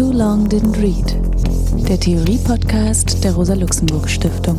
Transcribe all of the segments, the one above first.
Too Long Didn't Read, der Theorie-Podcast der Rosa-Luxemburg-Stiftung.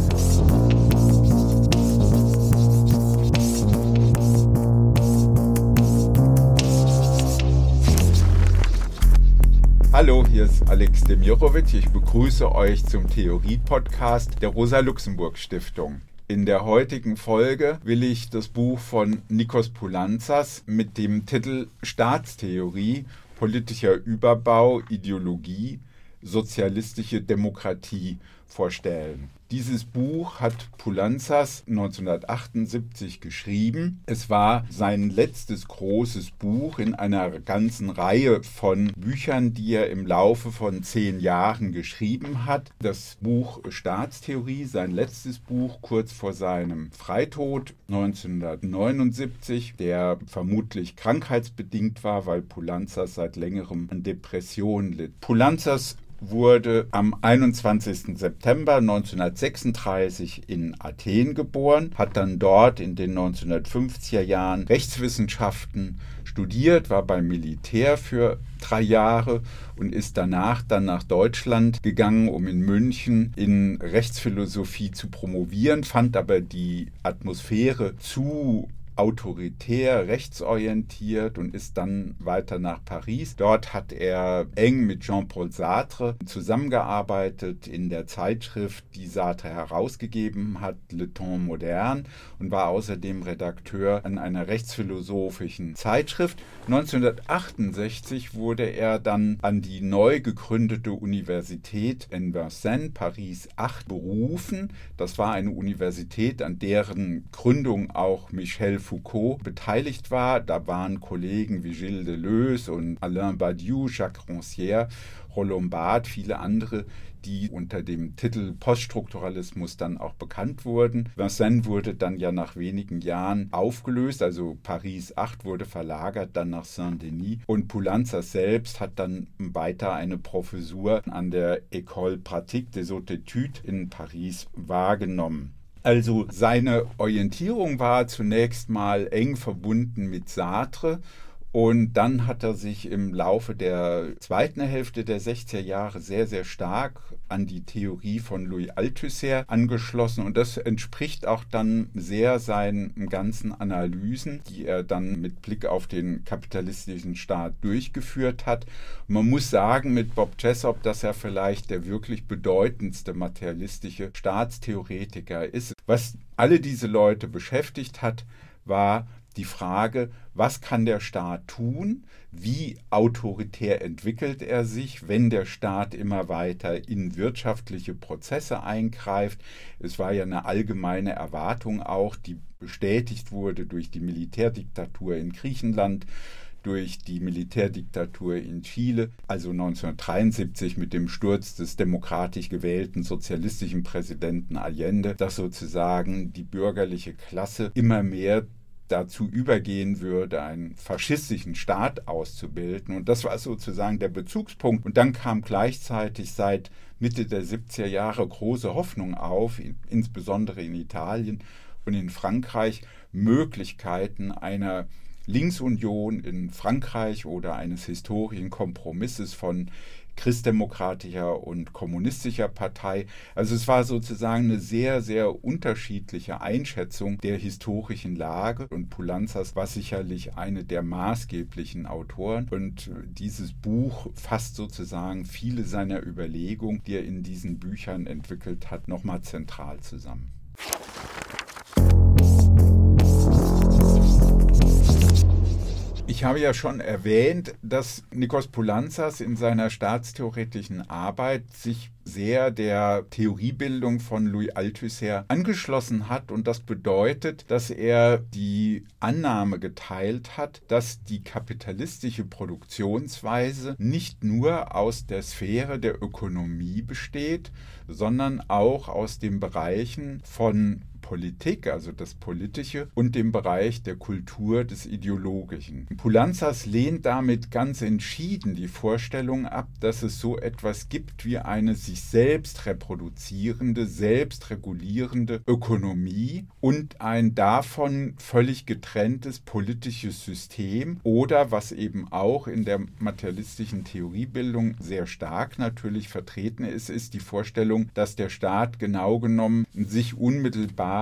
Hallo, hier ist Alex Demirovic. Ich begrüße euch zum Theorie-Podcast der Rosa-Luxemburg-Stiftung. In der heutigen Folge will ich das Buch von Nikos Poulantzas mit dem Titel Staatstheorie, politischer Überbau, Ideologie, sozialistische Demokratie vorstellen. Dieses Buch hat Poulanzas 1978 geschrieben. Es war sein letztes großes Buch in einer ganzen Reihe von Büchern, die er im Laufe von zehn Jahren geschrieben hat. Das Buch Staatstheorie, sein letztes Buch kurz vor seinem Freitod 1979, der vermutlich krankheitsbedingt war, weil Poulanzas seit längerem an Depressionen litt. Poulanzas wurde am 21. September 1936 in Athen geboren, hat dann dort in den 1950er Jahren Rechtswissenschaften studiert, war beim Militär für drei Jahre und ist danach dann nach Deutschland gegangen, um in München in Rechtsphilosophie zu promovieren, fand aber die Atmosphäre zu autoritär, rechtsorientiert und ist dann weiter nach Paris. Dort hat er eng mit Jean-Paul Sartre zusammengearbeitet in der Zeitschrift, die Sartre herausgegeben hat, Le Temps Moderne, und war außerdem Redakteur an einer rechtsphilosophischen Zeitschrift. 1968 wurde er dann an die neu gegründete Universität in Vincennes, Paris 8, berufen. Das war eine Universität, an deren Gründung auch Michel Foucault beteiligt war. Da waren Kollegen wie Gilles Deleuze und Alain Badiou, Jacques Rancière, Barthes, viele andere, die unter dem Titel Poststrukturalismus dann auch bekannt wurden. Vincennes wurde dann ja nach wenigen Jahren aufgelöst, also Paris 8 wurde verlagert dann nach Saint-Denis und Poulanza selbst hat dann weiter eine Professur an der École Pratique des Hautes Études in Paris wahrgenommen. Also seine Orientierung war zunächst mal eng verbunden mit Sartre und dann hat er sich im Laufe der zweiten Hälfte der 60er Jahre sehr, sehr stark an die Theorie von Louis Althusser angeschlossen. Und das entspricht auch dann sehr seinen ganzen Analysen, die er dann mit Blick auf den kapitalistischen Staat durchgeführt hat. Und man muss sagen mit Bob Jessop, dass er vielleicht der wirklich bedeutendste materialistische Staatstheoretiker ist. Was alle diese Leute beschäftigt hat, war die Frage, was kann der Staat tun, wie autoritär entwickelt er sich, wenn der Staat immer weiter in wirtschaftliche Prozesse eingreift. Es war ja eine allgemeine Erwartung auch, die bestätigt wurde durch die Militärdiktatur in Griechenland, durch die Militärdiktatur in Chile, also 1973 mit dem Sturz des demokratisch gewählten sozialistischen Präsidenten Allende, dass sozusagen die bürgerliche Klasse immer mehr dazu übergehen würde, einen faschistischen Staat auszubilden. Und das war sozusagen der Bezugspunkt. Und dann kam gleichzeitig seit Mitte der 70er Jahre große Hoffnung auf, insbesondere in Italien und in Frankreich, Möglichkeiten einer Linksunion in Frankreich oder eines historischen Kompromisses von christdemokratischer und kommunistischer Partei. Also es war sozusagen eine sehr, sehr unterschiedliche Einschätzung der historischen Lage und Pulanzas war sicherlich eine der maßgeblichen Autoren und dieses Buch fasst sozusagen viele seiner Überlegungen, die er in diesen Büchern entwickelt hat, nochmal zentral zusammen. Ich habe ja schon erwähnt, dass Nikos Poulanzas in seiner staatstheoretischen Arbeit sich sehr der Theoriebildung von Louis Althusser angeschlossen hat. Und das bedeutet, dass er die Annahme geteilt hat, dass die kapitalistische Produktionsweise nicht nur aus der Sphäre der Ökonomie besteht, sondern auch aus den Bereichen von Politik, also das Politische, und dem Bereich der Kultur des Ideologischen. Pulanzas lehnt damit ganz entschieden die Vorstellung ab, dass es so etwas gibt wie eine sich selbst reproduzierende, selbst regulierende Ökonomie und ein davon völlig getrenntes politisches System oder was eben auch in der materialistischen Theoriebildung sehr stark natürlich vertreten ist, ist die Vorstellung, dass der Staat genau genommen sich unmittelbar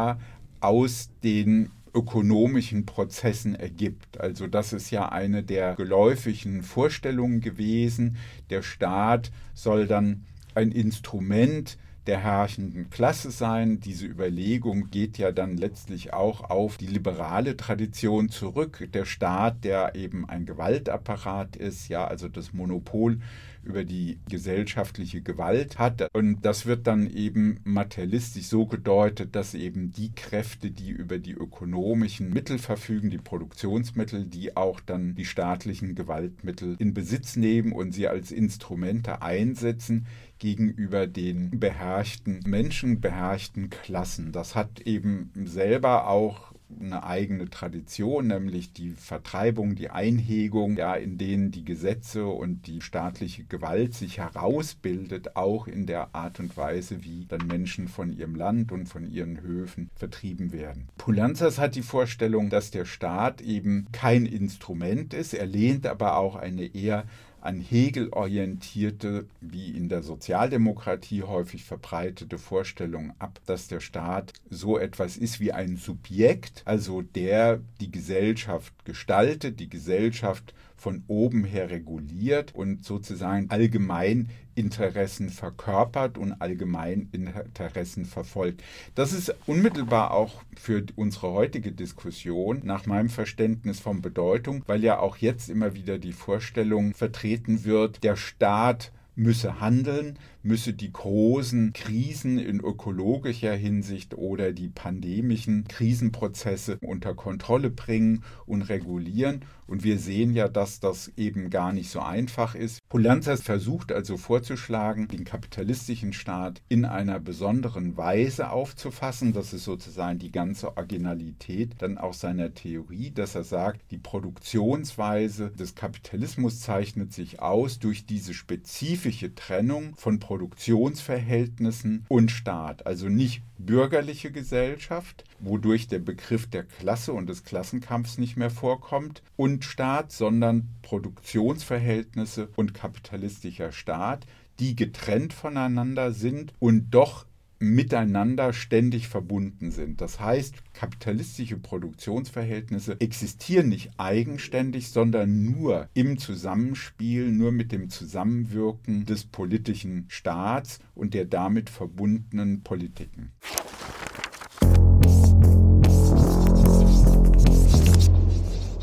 aus den ökonomischen Prozessen ergibt. Also das ist ja eine der geläufigen Vorstellungen gewesen. Der Staat soll dann ein Instrument der herrschenden Klasse sein. Diese Überlegung geht ja dann letztlich auch auf die liberale Tradition zurück. Der Staat, der eben ein Gewaltapparat ist, ja, also das Monopol über die gesellschaftliche Gewalt hat. Und das wird dann eben materialistisch so gedeutet, dass eben die Kräfte, die über die ökonomischen Mittel verfügen, die Produktionsmittel, die auch dann die staatlichen Gewaltmittel in Besitz nehmen und sie als Instrumente einsetzen, gegenüber den beherrschten Menschen, beherrschten Klassen. Das hat eben selber auch eine eigene Tradition, nämlich die Vertreibung, die Einhegung, ja, in denen die Gesetze und die staatliche Gewalt sich herausbildet, auch in der Art und Weise, wie dann Menschen von ihrem Land und von ihren Höfen vertrieben werden. Pulanzas hat die Vorstellung, dass der Staat eben kein Instrument ist, er lehnt aber auch eine eher an Hegel orientierte, wie in der Sozialdemokratie häufig verbreitete Vorstellung ab, dass der Staat so etwas ist wie ein Subjekt, also der die Gesellschaft gestaltet, die Gesellschaft von oben her reguliert und sozusagen allgemein Interessen verkörpert und allgemein Interessen verfolgt. Das ist unmittelbar auch für unsere heutige Diskussion nach meinem Verständnis von Bedeutung, weil ja auch jetzt immer wieder die Vorstellung vertreten wird, der Staat müsse handeln, müsse die großen Krisen in ökologischer Hinsicht oder die pandemischen Krisenprozesse unter Kontrolle bringen und regulieren. Und wir sehen ja, dass das eben gar nicht so einfach ist. Pulanzas versucht also vorzuschlagen, den kapitalistischen Staat in einer besonderen Weise aufzufassen. Das ist sozusagen die ganze Originalität dann auch seiner Theorie, dass er sagt, die Produktionsweise des Kapitalismus zeichnet sich aus durch diese spezifische Trennung von Produktionsverhältnissen und Staat. Also nicht bürgerliche Gesellschaft, wodurch der Begriff der Klasse und des Klassenkampfs nicht mehr vorkommt, und Staat, sondern Produktionsverhältnisse und kapitalistischer Staat, die getrennt voneinander sind und doch miteinander ständig verbunden sind. Das heißt, kapitalistische Produktionsverhältnisse existieren nicht eigenständig, sondern nur im Zusammenspiel, nur mit dem Zusammenwirken des politischen Staats und der damit verbundenen Politiken.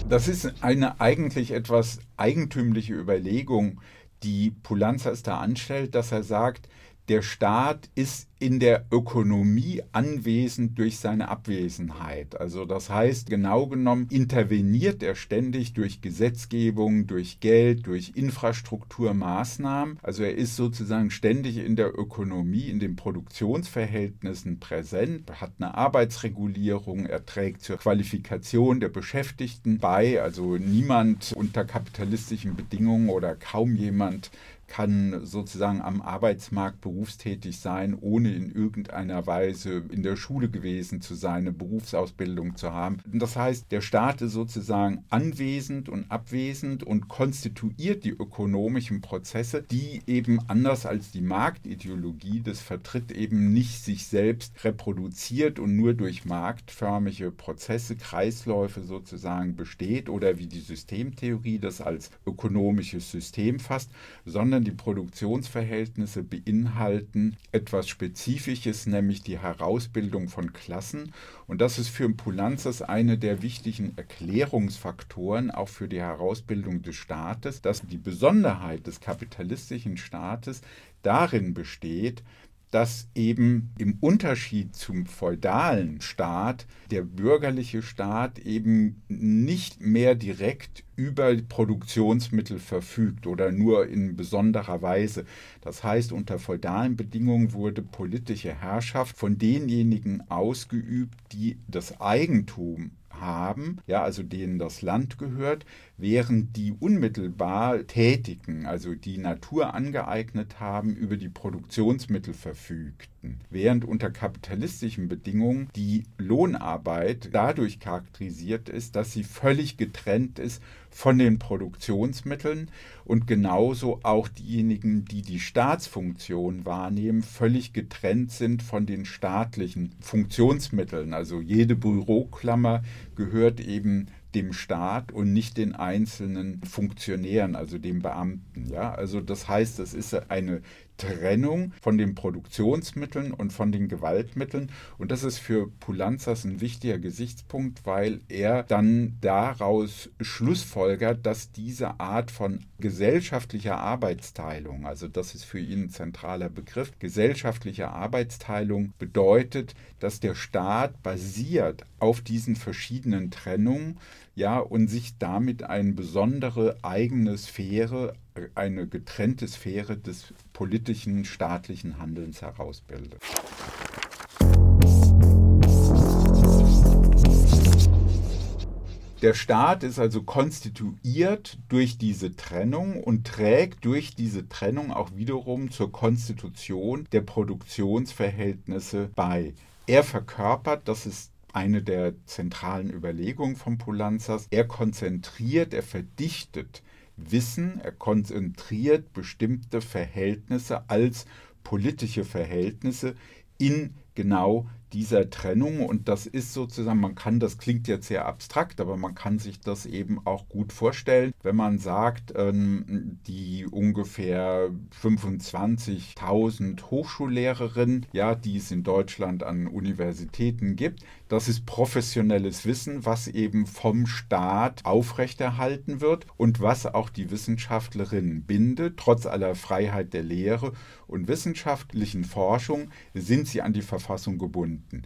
Das ist eine eigentlich etwas eigentümliche Überlegung, die Pulanzas da anstellt, dass er sagt, der Staat ist in der Ökonomie anwesend durch seine Abwesenheit. Also das heißt, genau genommen interveniert er ständig durch Gesetzgebung, durch Geld, durch Infrastrukturmaßnahmen. Also er ist sozusagen ständig in der Ökonomie, in den Produktionsverhältnissen präsent, hat eine Arbeitsregulierung, er trägt zur Qualifikation der Beschäftigten bei. Also niemand unter kapitalistischen Bedingungen oder kaum jemand kann sozusagen am Arbeitsmarkt berufstätig sein, ohne in irgendeiner Weise in der Schule gewesen zu sein, eine Berufsausbildung zu haben. Das heißt, der Staat ist sozusagen anwesend und abwesend und konstituiert die ökonomischen Prozesse, die eben anders als die Marktideologie das vertritt, eben nicht sich selbst reproduziert und nur durch marktförmige Prozesse, Kreisläufe sozusagen besteht oder wie die Systemtheorie das als ökonomisches System fasst, sondern sondern die Produktionsverhältnisse beinhalten etwas Spezifisches, nämlich die Herausbildung von Klassen. Und das ist für Pulanzas eine der wichtigen Erklärungsfaktoren auch für die Herausbildung des Staates, dass die Besonderheit des kapitalistischen Staates darin besteht, dass eben im Unterschied zum feudalen Staat der bürgerliche Staat eben nicht mehr direkt über Produktionsmittel verfügt oder nur in besonderer Weise. Das heißt, unter feudalen Bedingungen wurde politische Herrschaft von denjenigen ausgeübt, die das Eigentum haben, ja, also denen das Land gehört, während die unmittelbar Tätigen, also die Natur angeeignet haben, über die Produktionsmittel verfügten. Während unter kapitalistischen Bedingungen die Lohnarbeit dadurch charakterisiert ist, dass sie völlig getrennt ist von den Produktionsmitteln und genauso auch diejenigen, die die Staatsfunktion wahrnehmen, völlig getrennt sind von den staatlichen Funktionsmitteln. Also jede Büroklammer gehört eben dem Staat und nicht den einzelnen Funktionären, also dem Beamten. Ja? Also das heißt, es ist eine Trennung von den Produktionsmitteln und von den Gewaltmitteln. Und das ist für Pulanzas ein wichtiger Gesichtspunkt, weil er dann daraus schlussfolgert, dass diese Art von gesellschaftlicher Arbeitsteilung, also das ist für ihn ein zentraler Begriff, gesellschaftliche Arbeitsteilung bedeutet, dass der Staat basiert auf diesen verschiedenen Trennungen ja, und sich damit eine besondere eigene Sphäre, eine getrennte Sphäre des politischen, staatlichen Handelns herausbildet. Der Staat ist also konstituiert durch diese Trennung und trägt durch diese Trennung auch wiederum zur Konstitution der Produktionsverhältnisse bei. Er verkörpert, das ist eine der zentralen Überlegungen von Pulanzas. Er konzentriert, er verdichtet Wissen, er konzentriert bestimmte Verhältnisse als politische Verhältnisse in genau dieser Trennung und das ist sozusagen, man kann, das klingt jetzt sehr abstrakt, aber man kann sich das eben auch gut vorstellen, wenn man sagt, ähm, die ungefähr 25.000 Hochschullehrerinnen, ja, die es in Deutschland an Universitäten gibt, das ist professionelles Wissen, was eben vom Staat aufrechterhalten wird und was auch die Wissenschaftlerinnen bindet, trotz aller Freiheit der Lehre und wissenschaftlichen Forschung sind sie an die Verfassung gebunden.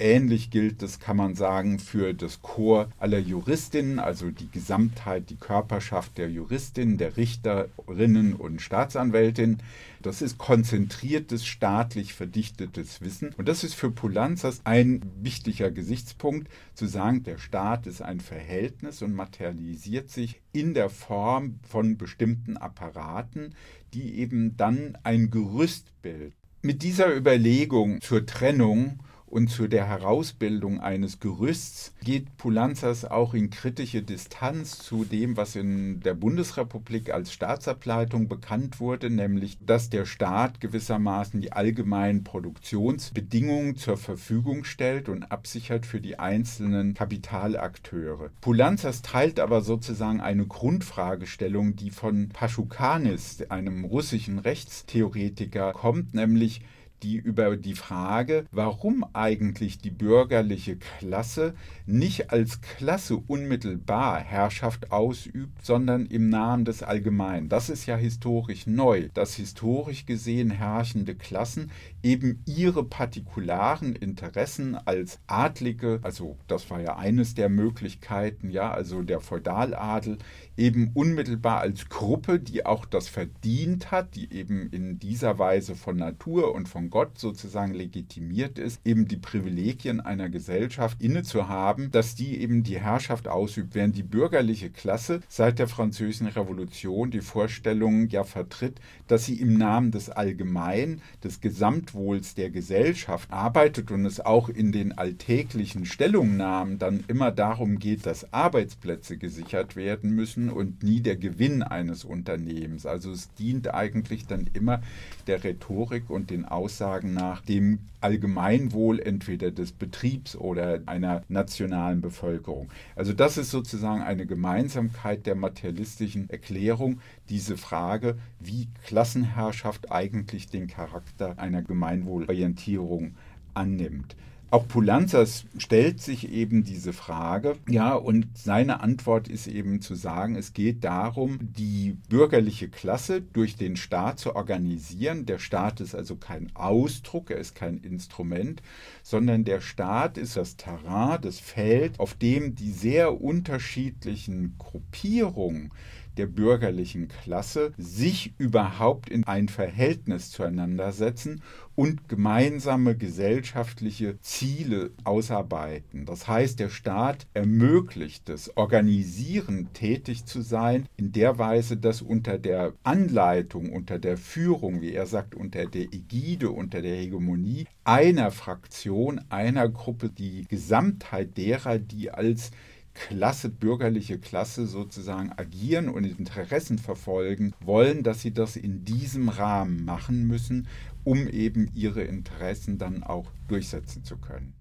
Ähnlich gilt es, kann man sagen, für das Chor aller Juristinnen, also die Gesamtheit, die Körperschaft der Juristinnen, der Richterinnen und Staatsanwältinnen. Das ist konzentriertes, staatlich verdichtetes Wissen. Und das ist für Pulanzas ein wichtiger Gesichtspunkt, zu sagen, der Staat ist ein Verhältnis und materialisiert sich in der Form von bestimmten Apparaten, die eben dann ein Gerüst bilden. Mit dieser Überlegung zur Trennung und zu der Herausbildung eines Gerüsts geht Pulanzas auch in kritische Distanz zu dem, was in der Bundesrepublik als Staatsableitung bekannt wurde, nämlich dass der Staat gewissermaßen die allgemeinen Produktionsbedingungen zur Verfügung stellt und absichert für die einzelnen Kapitalakteure. Pulanzas teilt aber sozusagen eine Grundfragestellung, die von Paschukanis, einem russischen Rechtstheoretiker, kommt, nämlich die über die Frage, warum eigentlich die bürgerliche Klasse nicht als Klasse unmittelbar Herrschaft ausübt, sondern im Namen des Allgemeinen. Das ist ja historisch neu, dass historisch gesehen herrschende Klassen eben ihre partikularen Interessen als Adlige, also das war ja eines der Möglichkeiten, ja, also der Feudaladel, eben unmittelbar als Gruppe, die auch das verdient hat, die eben in dieser Weise von Natur und von Gott sozusagen legitimiert ist, eben die Privilegien einer Gesellschaft inne zu haben, dass die eben die Herrschaft ausübt, während die bürgerliche Klasse seit der Französischen Revolution die Vorstellung ja vertritt, dass sie im Namen des Allgemeinen, des Gesamtwohls der Gesellschaft arbeitet und es auch in den alltäglichen Stellungnahmen dann immer darum geht, dass Arbeitsplätze gesichert werden müssen und nie der Gewinn eines Unternehmens. Also es dient eigentlich dann immer der Rhetorik und den Aussagen nach dem Allgemeinwohl entweder des Betriebs oder einer nationalen Bevölkerung. Also das ist sozusagen eine Gemeinsamkeit der materialistischen Erklärung, diese Frage, wie Klassenherrschaft eigentlich den Charakter einer Gemeinwohlorientierung annimmt. Auch Pulanzas stellt sich eben diese Frage, ja, und seine Antwort ist eben zu sagen, es geht darum, die bürgerliche Klasse durch den Staat zu organisieren. Der Staat ist also kein Ausdruck, er ist kein Instrument, sondern der Staat ist das Terrain, das Feld, auf dem die sehr unterschiedlichen Gruppierungen der bürgerlichen Klasse sich überhaupt in ein Verhältnis zueinander setzen und gemeinsame gesellschaftliche Ziele ausarbeiten. Das heißt, der Staat ermöglicht es, organisierend tätig zu sein, in der Weise, dass unter der Anleitung, unter der Führung, wie er sagt, unter der Ägide, unter der Hegemonie einer Fraktion, einer Gruppe die Gesamtheit derer, die als Klasse, bürgerliche Klasse sozusagen agieren und Interessen verfolgen wollen, dass sie das in diesem Rahmen machen müssen, um eben ihre Interessen dann auch durchsetzen zu können.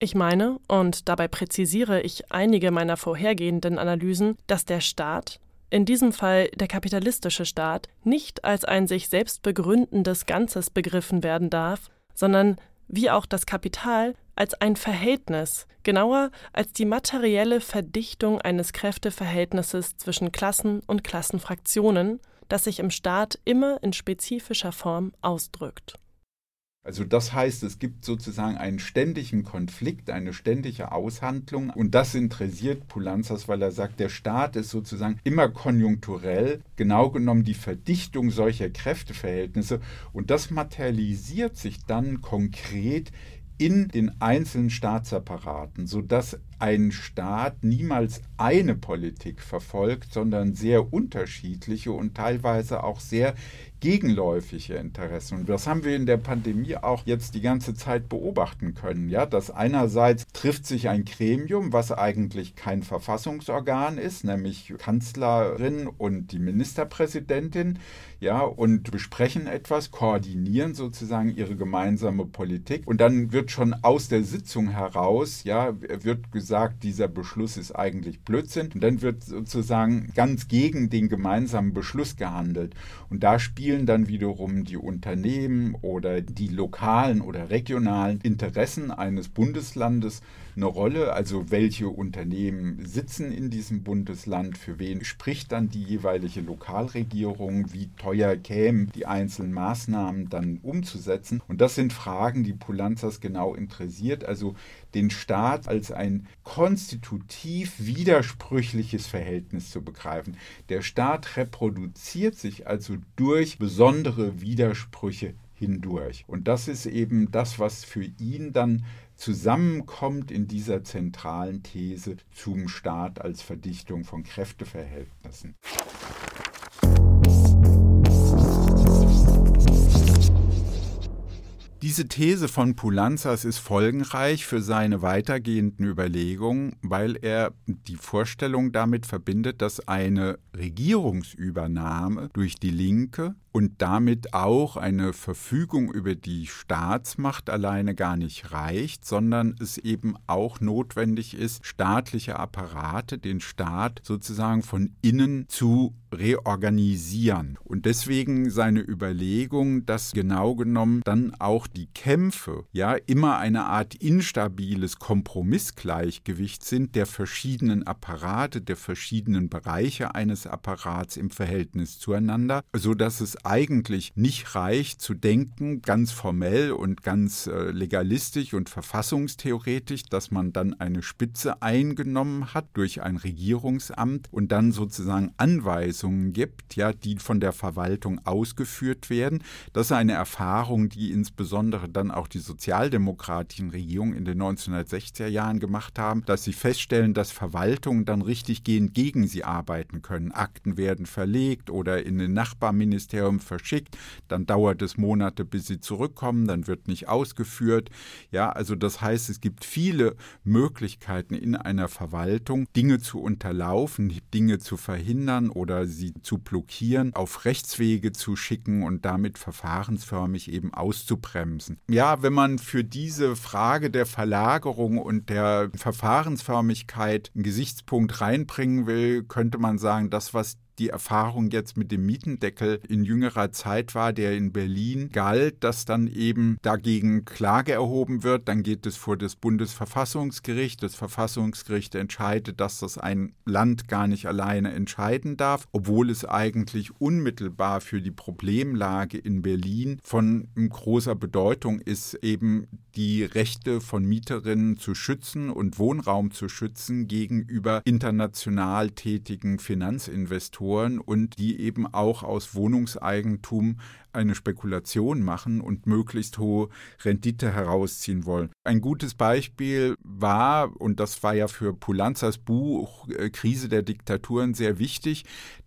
Ich meine, und dabei präzisiere ich einige meiner vorhergehenden Analysen, dass der Staat, in diesem Fall der kapitalistische Staat, nicht als ein sich selbst begründendes Ganzes begriffen werden darf, sondern wie auch das Kapital als ein Verhältnis, genauer als die materielle Verdichtung eines Kräfteverhältnisses zwischen Klassen und Klassenfraktionen, das sich im Staat immer in spezifischer Form ausdrückt. Also das heißt, es gibt sozusagen einen ständigen Konflikt, eine ständige Aushandlung und das interessiert Pulanzas, weil er sagt, der Staat ist sozusagen immer konjunkturell, genau genommen die Verdichtung solcher Kräfteverhältnisse und das materialisiert sich dann konkret in den einzelnen Staatsapparaten, sodass ein Staat niemals eine Politik verfolgt, sondern sehr unterschiedliche und teilweise auch sehr gegenläufige Interessen. Und das haben wir in der Pandemie auch jetzt die ganze Zeit beobachten können. Ja, dass einerseits trifft sich ein Gremium, was eigentlich kein Verfassungsorgan ist, nämlich Kanzlerin und die Ministerpräsidentin, ja, und besprechen etwas, koordinieren sozusagen ihre gemeinsame Politik. Und dann wird schon aus der Sitzung heraus, ja, wird gesagt, dieser Beschluss ist eigentlich Blödsinn. Und dann wird sozusagen ganz gegen den gemeinsamen Beschluss gehandelt. Und da spielen dann wiederum die Unternehmen oder die lokalen oder regionalen Interessen eines Bundeslandes eine Rolle. Also welche Unternehmen sitzen in diesem Bundesland, für wen spricht dann die jeweilige Lokalregierung, wie teuer kämen die einzelnen Maßnahmen dann umzusetzen. Und das sind Fragen, die Pulanzas genau interessiert. Also den Staat als ein konstitutiv widersprüchliches Verhältnis zu begreifen. Der Staat reproduziert sich also durch besondere Widersprüche hindurch. Und das ist eben das, was für ihn dann zusammenkommt in dieser zentralen These zum Staat als Verdichtung von Kräfteverhältnissen. Diese These von Pulanzas ist folgenreich für seine weitergehenden Überlegungen, weil er die Vorstellung damit verbindet, dass eine Regierungsübernahme durch die Linke und damit auch eine Verfügung über die Staatsmacht alleine gar nicht reicht, sondern es eben auch notwendig ist, staatliche Apparate, den Staat sozusagen von innen zu reorganisieren. Und deswegen seine Überlegung, dass genau genommen dann auch die Kämpfe ja immer eine Art instabiles Kompromissgleichgewicht sind der verschiedenen Apparate, der verschiedenen Bereiche eines Apparats im Verhältnis zueinander, so dass es eigentlich nicht reicht zu denken, ganz formell und ganz äh, legalistisch und verfassungstheoretisch, dass man dann eine Spitze eingenommen hat durch ein Regierungsamt und dann sozusagen Anweisungen gibt, ja, die von der Verwaltung ausgeführt werden. Das ist eine Erfahrung, die insbesondere dann auch die sozialdemokratischen Regierungen in den 1960er Jahren gemacht haben, dass sie feststellen, dass Verwaltungen dann richtig gehend gegen sie arbeiten können. Akten werden verlegt oder in ein Nachbarministerium Firmen verschickt, dann dauert es Monate, bis sie zurückkommen, dann wird nicht ausgeführt. Ja, also das heißt, es gibt viele Möglichkeiten in einer Verwaltung, Dinge zu unterlaufen, Dinge zu verhindern oder sie zu blockieren, auf Rechtswege zu schicken und damit verfahrensförmig eben auszubremsen. Ja, wenn man für diese Frage der Verlagerung und der Verfahrensförmigkeit einen Gesichtspunkt reinbringen will, könnte man sagen, das, was die Erfahrung jetzt mit dem Mietendeckel in jüngerer Zeit war, der in Berlin galt, dass dann eben dagegen Klage erhoben wird. Dann geht es vor das Bundesverfassungsgericht. Das Verfassungsgericht entscheidet, dass das ein Land gar nicht alleine entscheiden darf, obwohl es eigentlich unmittelbar für die Problemlage in Berlin von großer Bedeutung ist, eben die Rechte von Mieterinnen zu schützen und Wohnraum zu schützen gegenüber international tätigen Finanzinvestoren und die eben auch aus Wohnungseigentum eine Spekulation machen und möglichst hohe Rendite herausziehen wollen. Ein gutes Beispiel war, und das war ja für Pulanzas Buch äh, Krise der Diktaturen sehr wichtig,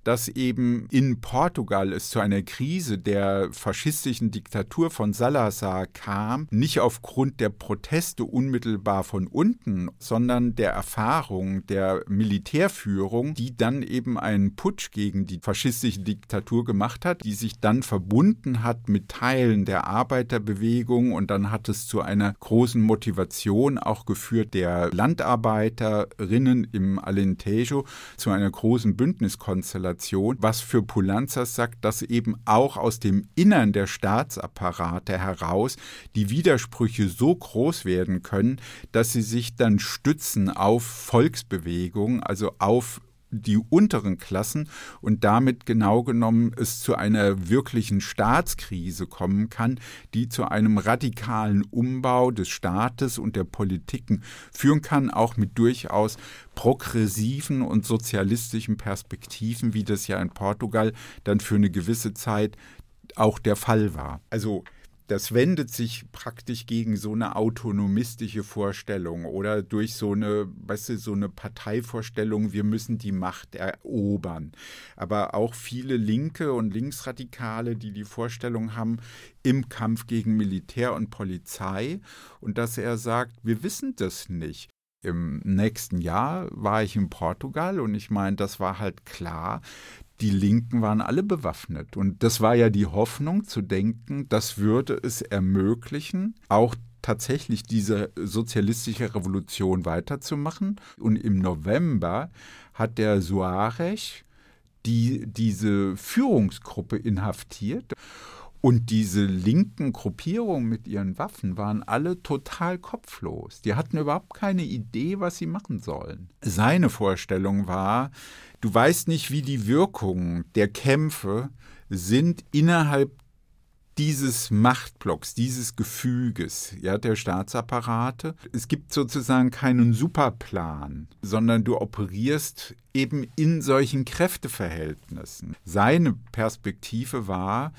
dass eben in Portugal es zu einer Krise der faschistischen Diktatur von Salazar kam, nicht aufgrund der Proteste unmittelbar von unten, sondern der Erfahrung der Militärführung, die dann eben einen Putsch gegen die faschistische Diktatur gemacht hat, die sich dann verbunden hat mit Teilen der Arbeiterbewegung und dann hat es zu einer großen Motivation auch geführt der Landarbeiterinnen im Alentejo zu einer großen Bündniskonstellation was für Pulanzas sagt, dass eben auch aus dem Innern der Staatsapparate heraus die Widersprüche so groß werden können, dass sie sich dann stützen auf Volksbewegungen, also auf die unteren Klassen und damit genau genommen es zu einer wirklichen Staatskrise kommen kann, die zu einem radikalen Umbau des Staates und der Politiken führen kann, auch mit durchaus progressiven und sozialistischen Perspektiven, wie das ja in Portugal dann für eine gewisse Zeit auch der Fall war. Also das wendet sich praktisch gegen so eine autonomistische Vorstellung oder durch so eine, weißt du, so eine Parteivorstellung, wir müssen die Macht erobern. Aber auch viele Linke und Linksradikale, die die Vorstellung haben, im Kampf gegen Militär und Polizei und dass er sagt, wir wissen das nicht. Im nächsten Jahr war ich in Portugal und ich meine, das war halt klar, die Linken waren alle bewaffnet. Und das war ja die Hoffnung zu denken, das würde es ermöglichen, auch tatsächlich diese sozialistische Revolution weiterzumachen. Und im November hat der Suarez die, diese Führungsgruppe inhaftiert. Und diese linken Gruppierungen mit ihren Waffen waren alle total kopflos. Die hatten überhaupt keine Idee, was sie machen sollen. Seine Vorstellung war, du weißt nicht, wie die Wirkungen der Kämpfe sind innerhalb dieses Machtblocks, dieses Gefüges, ja, der Staatsapparate. Es gibt sozusagen keinen Superplan, sondern du operierst eben in solchen Kräfteverhältnissen. Seine Perspektive war,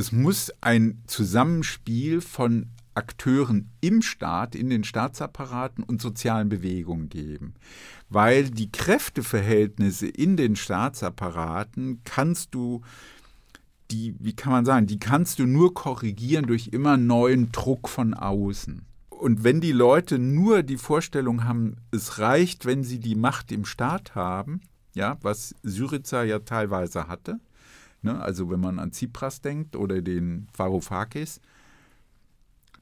es muss ein Zusammenspiel von Akteuren im Staat, in den Staatsapparaten und sozialen Bewegungen geben. Weil die Kräfteverhältnisse in den Staatsapparaten kannst du, die, wie kann man sagen, die kannst du nur korrigieren durch immer neuen Druck von außen. Und wenn die Leute nur die Vorstellung haben, es reicht, wenn sie die Macht im Staat haben, ja, was Syriza ja teilweise hatte, Ne? Also wenn man an Tsipras denkt oder den Varoufakis,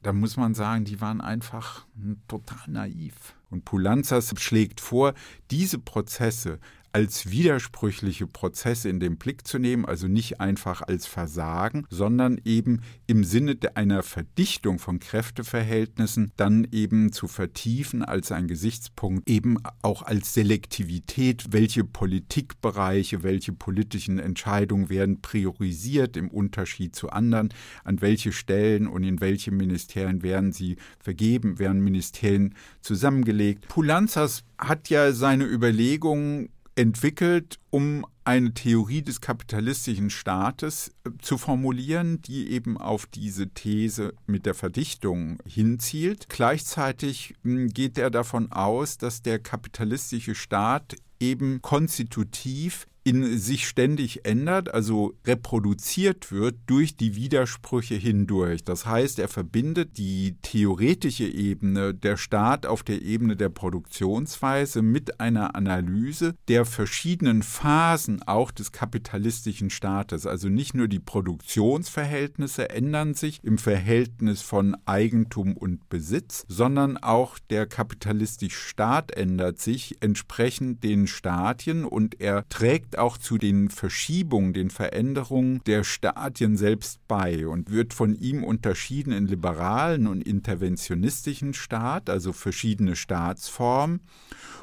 da muss man sagen, die waren einfach total naiv. Und Pulanzas schlägt vor, diese Prozesse als widersprüchliche Prozesse in den Blick zu nehmen, also nicht einfach als Versagen, sondern eben im Sinne einer Verdichtung von Kräfteverhältnissen dann eben zu vertiefen als ein Gesichtspunkt, eben auch als Selektivität, welche Politikbereiche, welche politischen Entscheidungen werden priorisiert im Unterschied zu anderen, an welche Stellen und in welche Ministerien werden sie vergeben, werden Ministerien zusammengelegt. Pulanzas hat ja seine Überlegungen entwickelt, um eine Theorie des kapitalistischen Staates äh, zu formulieren, die eben auf diese These mit der Verdichtung hinzielt. Gleichzeitig hm, geht er davon aus, dass der kapitalistische Staat eben konstitutiv in sich ständig ändert, also reproduziert wird durch die Widersprüche hindurch. Das heißt, er verbindet die theoretische Ebene der Staat auf der Ebene der Produktionsweise mit einer Analyse der verschiedenen Phasen auch des kapitalistischen Staates. Also nicht nur die Produktionsverhältnisse ändern sich im Verhältnis von Eigentum und Besitz, sondern auch der kapitalistische Staat ändert sich entsprechend den Stadien und er trägt trägt auch zu den Verschiebungen, den Veränderungen der Stadien selbst bei und wird von ihm unterschieden in liberalen und interventionistischen Staat, also verschiedene Staatsformen.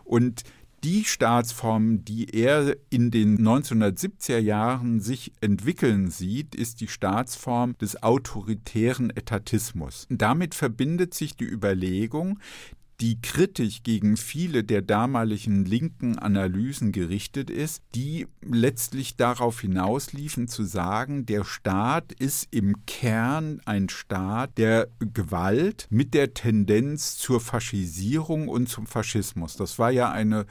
Und die Staatsform, die er in den 1970er Jahren sich entwickeln sieht, ist die Staatsform des autoritären Etatismus. Damit verbindet sich die Überlegung, die kritisch gegen viele der damaligen linken Analysen gerichtet ist, die letztlich darauf hinausliefen zu sagen, der Staat ist im Kern ein Staat der Gewalt mit der Tendenz zur Faschisierung und zum Faschismus. Das war ja eine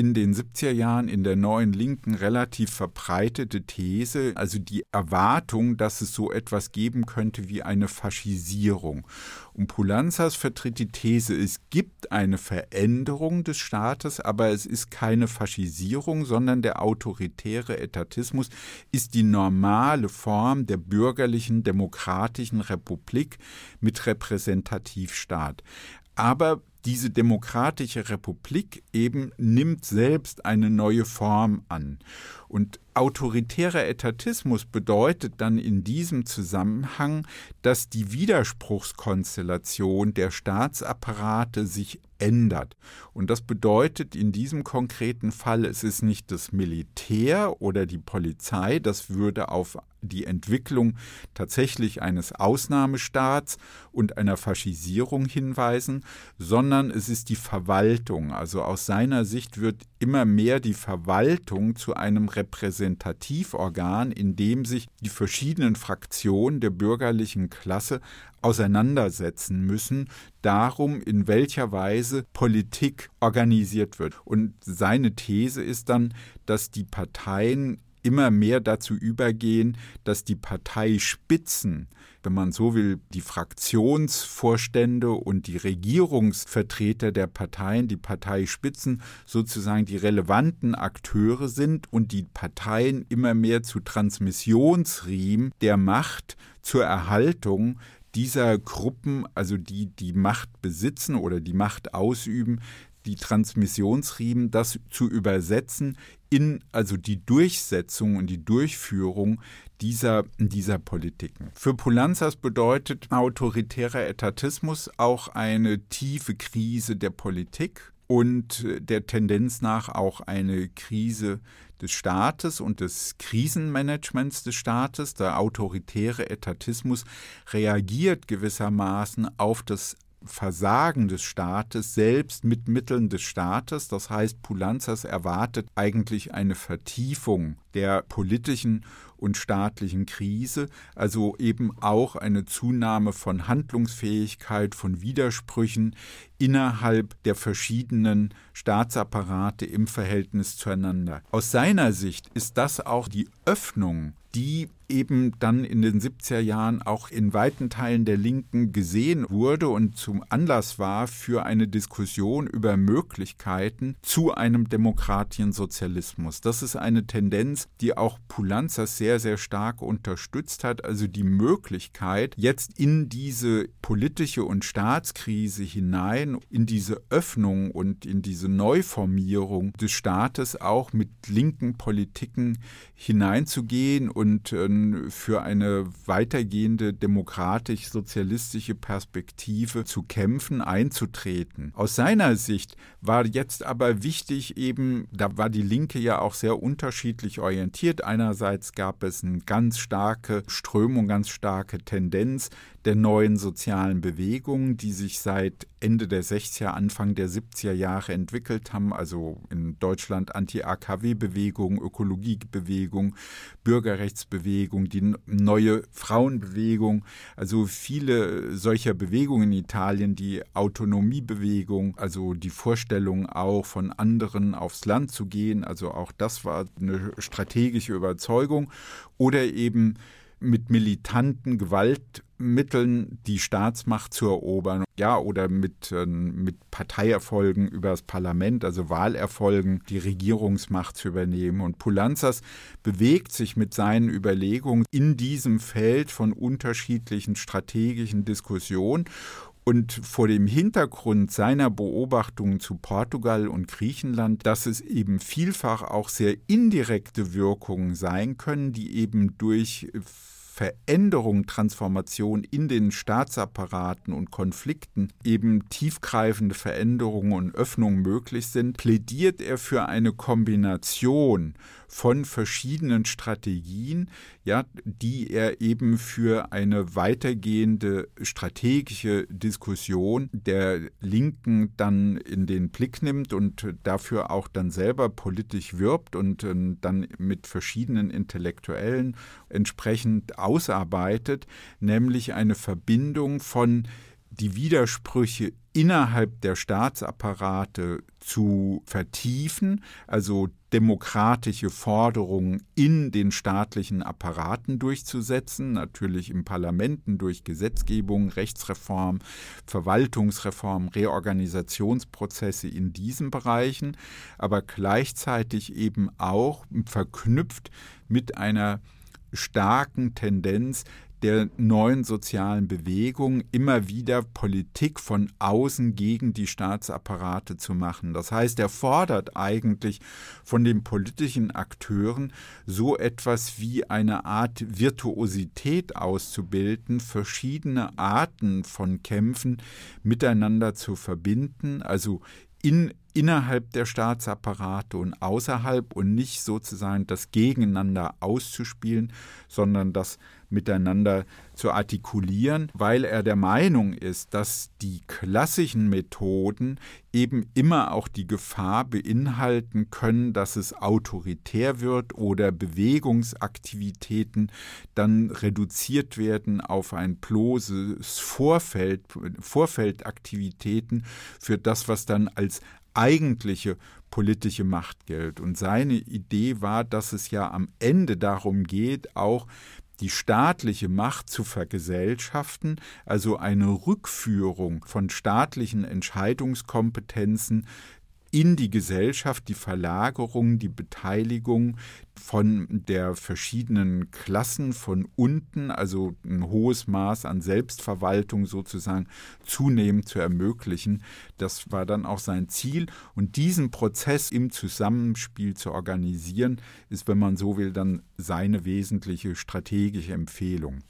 in den 70er Jahren in der neuen Linken relativ verbreitete These, also die Erwartung, dass es so etwas geben könnte wie eine Faschisierung. Und Pulanzas vertritt die These, es gibt eine Veränderung des Staates, aber es ist keine Faschisierung, sondern der autoritäre Etatismus ist die normale Form der bürgerlichen demokratischen Republik mit Repräsentativstaat. Aber diese demokratische Republik eben nimmt selbst eine neue Form an. Und autoritärer Etatismus bedeutet dann in diesem Zusammenhang, dass die Widerspruchskonstellation der Staatsapparate sich ändert. Und das bedeutet in diesem konkreten Fall, es ist nicht das Militär oder die Polizei, das würde auf die Entwicklung tatsächlich eines Ausnahmestaats und einer Faschisierung hinweisen, sondern es ist die Verwaltung. Also aus seiner Sicht wird immer mehr die Verwaltung zu einem Repräsentativorgan, in dem sich die verschiedenen Fraktionen der bürgerlichen Klasse auseinandersetzen müssen, darum, in welcher Weise Politik organisiert wird. Und seine These ist dann, dass die Parteien immer mehr dazu übergehen, dass die Parteispitzen, wenn man so will, die Fraktionsvorstände und die Regierungsvertreter der Parteien, die Parteispitzen sozusagen die relevanten Akteure sind und die Parteien immer mehr zu Transmissionsriemen der Macht zur Erhaltung dieser Gruppen, also die die Macht besitzen oder die Macht ausüben, die Transmissionsriemen, das zu übersetzen in also die Durchsetzung und die Durchführung dieser, dieser Politiken. Für Pulanzas bedeutet autoritärer Etatismus auch eine tiefe Krise der Politik und der Tendenz nach auch eine Krise des Staates und des Krisenmanagements des Staates. Der autoritäre Etatismus reagiert gewissermaßen auf das Versagen des Staates selbst mit Mitteln des Staates. Das heißt, Pulanzas erwartet eigentlich eine Vertiefung der politischen und staatlichen Krise, also eben auch eine Zunahme von Handlungsfähigkeit, von Widersprüchen innerhalb der verschiedenen Staatsapparate im Verhältnis zueinander. Aus seiner Sicht ist das auch die Öffnung, die eben dann in den 70er Jahren auch in weiten Teilen der Linken gesehen wurde und zum Anlass war für eine Diskussion über Möglichkeiten zu einem demokratischen Sozialismus. Das ist eine Tendenz, die auch Pulanzas sehr, sehr stark unterstützt hat, also die Möglichkeit, jetzt in diese politische und Staatskrise hinein, in diese Öffnung und in diese Neuformierung des Staates auch mit linken Politiken hineinzugehen und äh, für eine weitergehende demokratisch-sozialistische Perspektive zu kämpfen, einzutreten. Aus seiner Sicht war jetzt aber wichtig eben, da war die Linke ja auch sehr unterschiedlich orientiert. Einerseits gab es eine ganz starke Strömung, ganz starke Tendenz der neuen sozialen Bewegungen, die sich seit Ende der 60er, Anfang der 70er Jahre entwickelt haben, also in Deutschland Anti-AKW-Bewegung, Ökologiebewegung, Bürgerrechtsbewegung, die neue Frauenbewegung, also viele solcher Bewegungen in Italien, die Autonomiebewegung, also die Vorstellung auch von anderen aufs Land zu gehen, also auch das war eine strategische Überzeugung. Oder eben mit militanten Gewaltmitteln die Staatsmacht zu erobern, ja, oder mit, äh, mit Parteierfolgen übers Parlament, also Wahlerfolgen, die Regierungsmacht zu übernehmen. Und Pulanzas bewegt sich mit seinen Überlegungen in diesem Feld von unterschiedlichen strategischen Diskussionen Und vor dem Hintergrund seiner Beobachtungen zu Portugal und Griechenland, dass es eben vielfach auch sehr indirekte Wirkungen sein können, die eben durch Veränderung, Transformation in den Staatsapparaten und Konflikten eben tiefgreifende Veränderungen und Öffnungen möglich sind, plädiert er für eine Kombination von verschiedenen Strategien, ja, die er eben für eine weitergehende strategische Diskussion der Linken dann in den Blick nimmt und dafür auch dann selber politisch wirbt und äh, dann mit verschiedenen Intellektuellen entsprechend ausarbeitet, nämlich eine Verbindung von die Widersprüche innerhalb der Staatsapparate zu vertiefen, also demokratische Forderungen in den staatlichen Apparaten durchzusetzen, natürlich im Parlamenten durch Gesetzgebung, Rechtsreform, Verwaltungsreform, Reorganisationsprozesse in diesen Bereichen, aber gleichzeitig eben auch verknüpft mit einer starken Tendenz der neuen sozialen Bewegung immer wieder Politik von außen gegen die Staatsapparate zu machen. Das heißt, er fordert eigentlich von den politischen Akteuren so etwas wie eine Art Virtuosität auszubilden, verschiedene Arten von Kämpfen miteinander zu verbinden, also in, innerhalb der Staatsapparate und außerhalb und nicht sozusagen das Gegeneinander auszuspielen, sondern das miteinander zu artikulieren, weil er der Meinung ist, dass die klassischen Methoden eben immer auch die Gefahr beinhalten können, dass es autoritär wird oder Bewegungsaktivitäten dann reduziert werden auf ein bloßes Vorfeld, Vorfeldaktivitäten für das, was dann als eigentliche politische Macht gilt. Und seine Idee war, dass es ja am Ende darum geht, auch die staatliche Macht zu vergesellschaften, also eine Rückführung von staatlichen Entscheidungskompetenzen in die Gesellschaft, die Verlagerung, die Beteiligung von der verschiedenen Klassen von unten, also ein hohes Maß an Selbstverwaltung sozusagen zunehmend zu ermöglichen. Das war dann auch sein Ziel. Und diesen Prozess im Zusammenspiel zu organisieren, ist, wenn man so will, dann seine wesentliche strategische Empfehlung.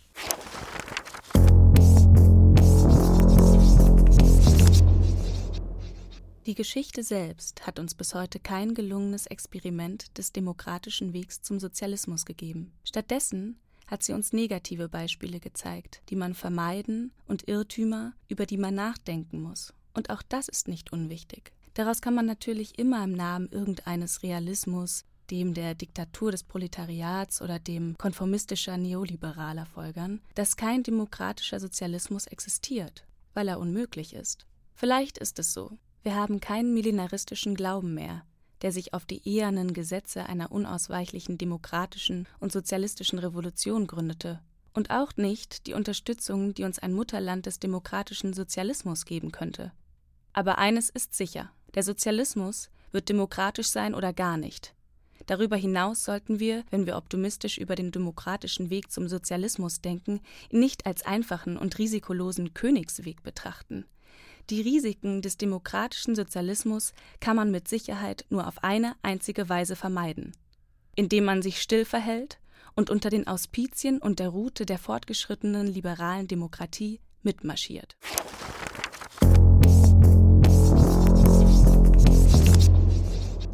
Die Geschichte selbst hat uns bis heute kein gelungenes Experiment des demokratischen Wegs zum Sozialismus gegeben. Stattdessen hat sie uns negative Beispiele gezeigt, die man vermeiden und Irrtümer, über die man nachdenken muss. Und auch das ist nicht unwichtig. Daraus kann man natürlich immer im Namen irgendeines Realismus, dem der Diktatur des Proletariats oder dem konformistischer Neoliberaler folgern, dass kein demokratischer Sozialismus existiert, weil er unmöglich ist. Vielleicht ist es so, wir haben keinen millenaristischen Glauben mehr, der sich auf die ehernen Gesetze einer unausweichlichen demokratischen und sozialistischen Revolution gründete, und auch nicht die Unterstützung, die uns ein Mutterland des demokratischen Sozialismus geben könnte. Aber eines ist sicher, der Sozialismus wird demokratisch sein oder gar nicht. Darüber hinaus sollten wir, wenn wir optimistisch über den demokratischen Weg zum Sozialismus denken, ihn nicht als einfachen und risikolosen Königsweg betrachten, die Risiken des demokratischen Sozialismus kann man mit Sicherheit nur auf eine einzige Weise vermeiden, indem man sich still verhält und unter den Auspizien und der Route der fortgeschrittenen liberalen Demokratie mitmarschiert.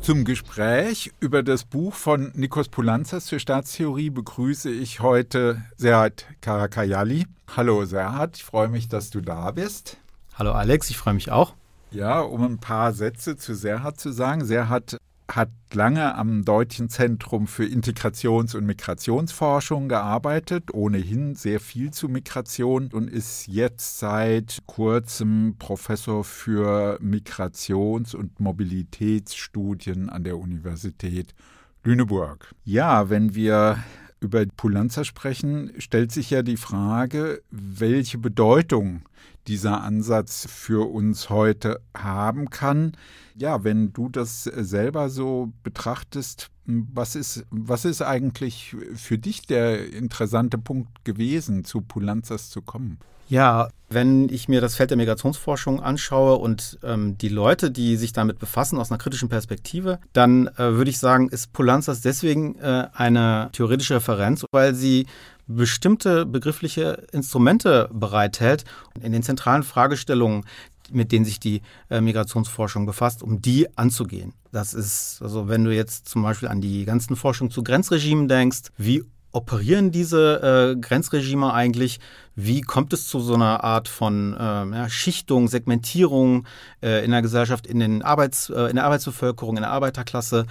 Zum Gespräch über das Buch von Nikos Poulanzas zur Staatstheorie begrüße ich heute Serhat Karakayali. Hallo Serhat, ich freue mich, dass du da bist. Hallo Alex, ich freue mich auch. Ja, um ein paar Sätze zu Serhat zu sagen. Serhat hat lange am Deutschen Zentrum für Integrations- und Migrationsforschung gearbeitet, ohnehin sehr viel zu Migration und ist jetzt seit kurzem Professor für Migrations- und Mobilitätsstudien an der Universität Lüneburg. Ja, wenn wir über Pulanza sprechen, stellt sich ja die Frage, welche Bedeutung dieser Ansatz für uns heute haben kann. Ja, wenn du das selber so betrachtest, Was ist, was ist eigentlich für dich der interessante Punkt gewesen, zu Pulanzas zu kommen? Ja, wenn ich mir das Feld der Migrationsforschung anschaue und ähm, die Leute, die sich damit befassen aus einer kritischen Perspektive, dann äh, würde ich sagen, ist Pulanzas deswegen äh, eine theoretische Referenz, weil sie bestimmte begriffliche Instrumente bereithält in den zentralen Fragestellungen, mit denen sich die äh, Migrationsforschung befasst, um die anzugehen. Das ist, also wenn du jetzt zum Beispiel an die ganzen Forschung zu Grenzregimen denkst, wie operieren diese äh, Grenzregime eigentlich? Wie kommt es zu so einer Art von äh, ja, Schichtung, Segmentierung äh, in der Gesellschaft, in, den Arbeits, äh, in der Arbeitsbevölkerung, in der Arbeiterklasse?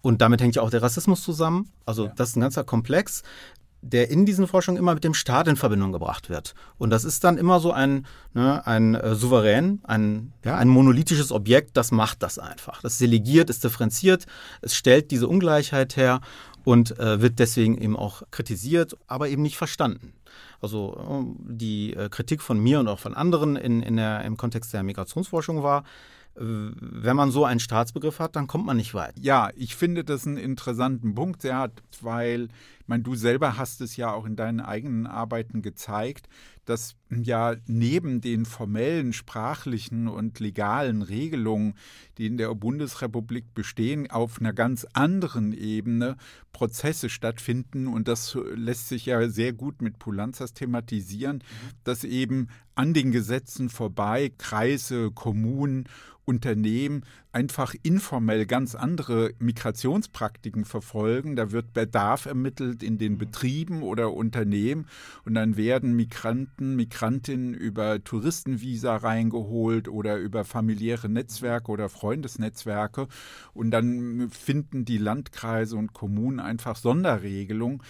Und damit hängt ja auch der Rassismus zusammen. Also ja. das ist ein ganzer Komplex der in diesen Forschungen immer mit dem Staat in Verbindung gebracht wird. Und das ist dann immer so ein, ne, ein äh, souverän, ein, ja, ein monolithisches Objekt, das macht das einfach. Das delegiert, ist differenziert, es stellt diese Ungleichheit her und äh, wird deswegen eben auch kritisiert, aber eben nicht verstanden. Also äh, die äh, Kritik von mir und auch von anderen in, in der, im Kontext der Migrationsforschung war, wenn man so einen Staatsbegriff hat, dann kommt man nicht weit. Ja, ich finde das einen interessanten Punkt, Serhat, weil meine, du selber hast es ja auch in deinen eigenen Arbeiten gezeigt, dass ja neben den formellen, sprachlichen und legalen Regelungen, die in der Bundesrepublik bestehen, auf einer ganz anderen Ebene Prozesse stattfinden. Und das lässt sich ja sehr gut mit Pulanzas thematisieren, mhm. dass eben an den Gesetzen vorbei Kreise, Kommunen Unternehmen einfach informell ganz andere Migrationspraktiken verfolgen. Da wird Bedarf ermittelt in den mhm. Betrieben oder Unternehmen und dann werden Migranten, Migrantinnen über Touristenvisa reingeholt oder über familiäre Netzwerke oder Freundesnetzwerke und dann finden die Landkreise und Kommunen einfach Sonderregelungen,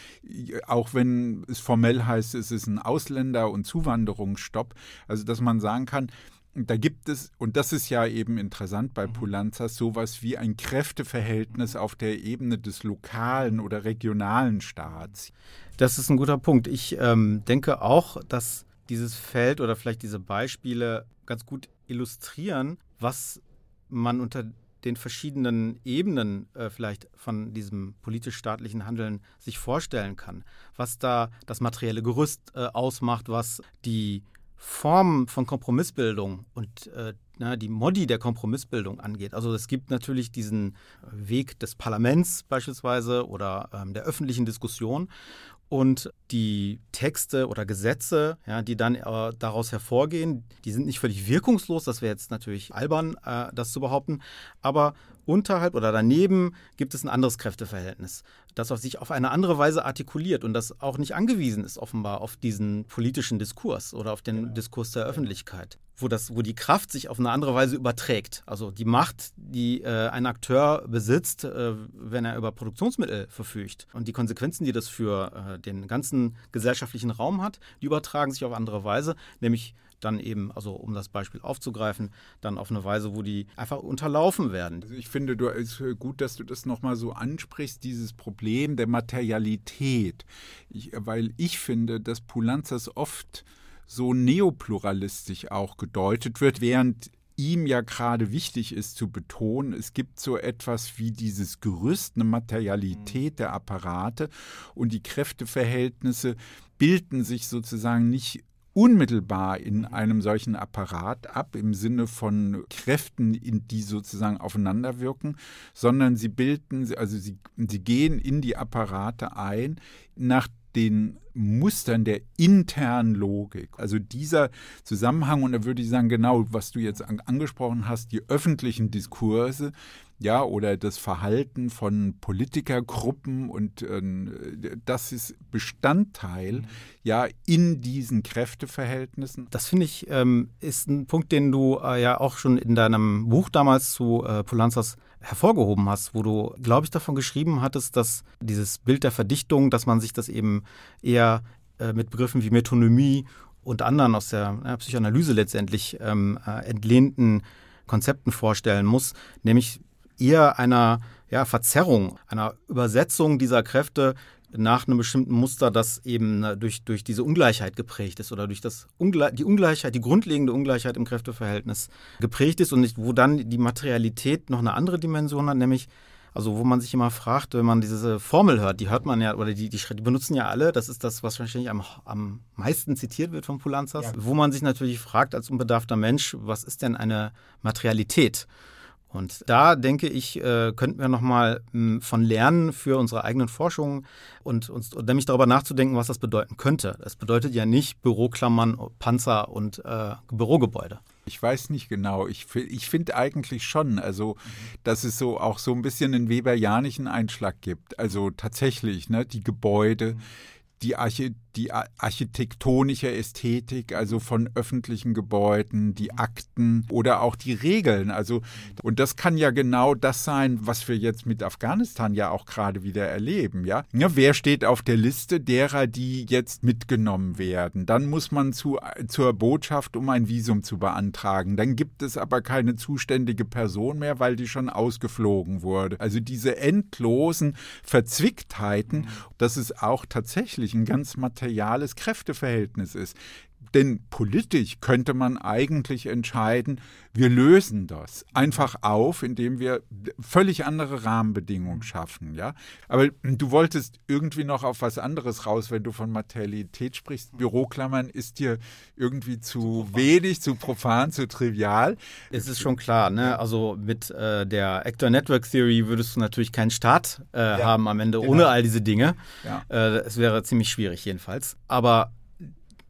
auch wenn es formell heißt, es ist ein Ausländer- und Zuwanderungsstopp. Also dass man sagen kann, da gibt es, und das ist ja eben interessant bei mhm. Pulanzas, sowas wie ein Kräfteverhältnis auf der Ebene des lokalen oder regionalen Staats. Das ist ein guter Punkt. Ich ähm, denke auch, dass dieses Feld oder vielleicht diese Beispiele ganz gut illustrieren, was man unter den verschiedenen Ebenen äh, vielleicht von diesem politisch-staatlichen Handeln sich vorstellen kann. Was da das materielle Gerüst äh, ausmacht, was die Form von Kompromissbildung und äh, na, die Modi der Kompromissbildung angeht. Also es gibt natürlich diesen Weg des Parlaments beispielsweise oder ähm, der öffentlichen Diskussion und die Texte oder Gesetze, ja, die dann äh, daraus hervorgehen, die sind nicht völlig wirkungslos. Das wäre jetzt natürlich albern, äh, das zu behaupten. Aber unterhalb oder daneben gibt es ein anderes Kräfteverhältnis, das auf sich auf eine andere Weise artikuliert und das auch nicht angewiesen ist offenbar auf diesen politischen Diskurs oder auf den ja. Diskurs der Öffentlichkeit, wo, das, wo die Kraft sich auf eine andere Weise überträgt. Also die Macht, die äh, ein Akteur besitzt, äh, wenn er über Produktionsmittel verfügt und die Konsequenzen, die das für äh, den ganzen gesellschaftlichen Raum hat, die übertragen sich auf andere Weise, nämlich dann eben, also um das Beispiel aufzugreifen, dann auf eine Weise, wo die einfach unterlaufen werden. Also ich finde, du ist gut, dass du das nochmal so ansprichst, dieses Problem der Materialität. Ich, weil ich finde, dass Pulanzas oft so neopluralistisch auch gedeutet wird, während ihm ja gerade wichtig ist zu betonen, es gibt so etwas wie dieses Gerüst, eine Materialität der Apparate und die Kräfteverhältnisse bilden sich sozusagen nicht unmittelbar in einem solchen Apparat ab, im Sinne von Kräften, in die sozusagen aufeinanderwirken, sondern sie bilden, also sie, sie gehen in die Apparate ein, nach den Mustern der internen Logik. Also dieser Zusammenhang, und da würde ich sagen, genau, was du jetzt angesprochen hast, die öffentlichen Diskurse, ja, oder das Verhalten von Politikergruppen und äh, das ist Bestandteil mhm. ja in diesen Kräfteverhältnissen. Das finde ich ähm, ist ein Punkt, den du äh, ja auch schon in deinem Buch damals zu äh, Polanzas hervorgehoben hast, wo du, glaube ich, davon geschrieben hattest, dass dieses Bild der Verdichtung, dass man sich das eben eher äh, mit Begriffen wie Metonymie und anderen aus der Psychoanalyse letztendlich ähm, äh, entlehnten Konzepten vorstellen muss, nämlich eher einer ja, Verzerrung, einer Übersetzung dieser Kräfte nach einem bestimmten Muster, das eben durch, durch diese Ungleichheit geprägt ist oder durch das Ungle die Ungleichheit, die grundlegende Ungleichheit im Kräfteverhältnis geprägt ist und nicht, wo dann die Materialität noch eine andere Dimension hat, nämlich Also wo man sich immer fragt, wenn man diese Formel hört, die hört man ja, oder die, die, die benutzen ja alle, das ist das, was wahrscheinlich am, am meisten zitiert wird von Pulanzas, ja. wo man sich natürlich fragt als unbedarfter Mensch, was ist denn eine Materialität? Und da denke ich, äh, könnten wir nochmal hm, von lernen für unsere eigenen Forschungen und uns und nämlich darüber nachzudenken, was das bedeuten könnte. Das bedeutet ja nicht Büroklammern, Panzer und äh, Bürogebäude. Ich weiß nicht genau. Ich, ich finde eigentlich schon, also, dass es so auch so ein bisschen einen Weberianischen Einschlag gibt. Also tatsächlich, ne, die Gebäude, die, Arche, die architektonische Ästhetik, also von öffentlichen Gebäuden, die Akten oder auch die Regeln. Also, und das kann ja genau das sein, was wir jetzt mit Afghanistan ja auch gerade wieder erleben. Ja? ja, wer steht auf der Liste derer, die jetzt mitgenommen werden? Dann muss man zu, zur Botschaft, um ein Visum zu beantragen. Dann gibt es aber keine zuständige Person mehr, weil die schon ausgeflogen wurde. Also diese endlosen Verzwicktheiten, das ist auch tatsächlich ein ganz materiales Kräfteverhältnis ist. Denn politisch könnte man eigentlich entscheiden, wir lösen das einfach auf, indem wir völlig andere Rahmenbedingungen schaffen. Ja? Aber du wolltest irgendwie noch auf was anderes raus, wenn du von Materialität sprichst. Büroklammern ist dir irgendwie zu, zu wenig, zu profan, zu trivial. Es ist schon klar, ne? also mit äh, der Actor Network Theory würdest du natürlich keinen Staat äh, ja, haben am Ende genau. ohne all diese Dinge. Ja. Äh, es wäre ziemlich schwierig jedenfalls. Aber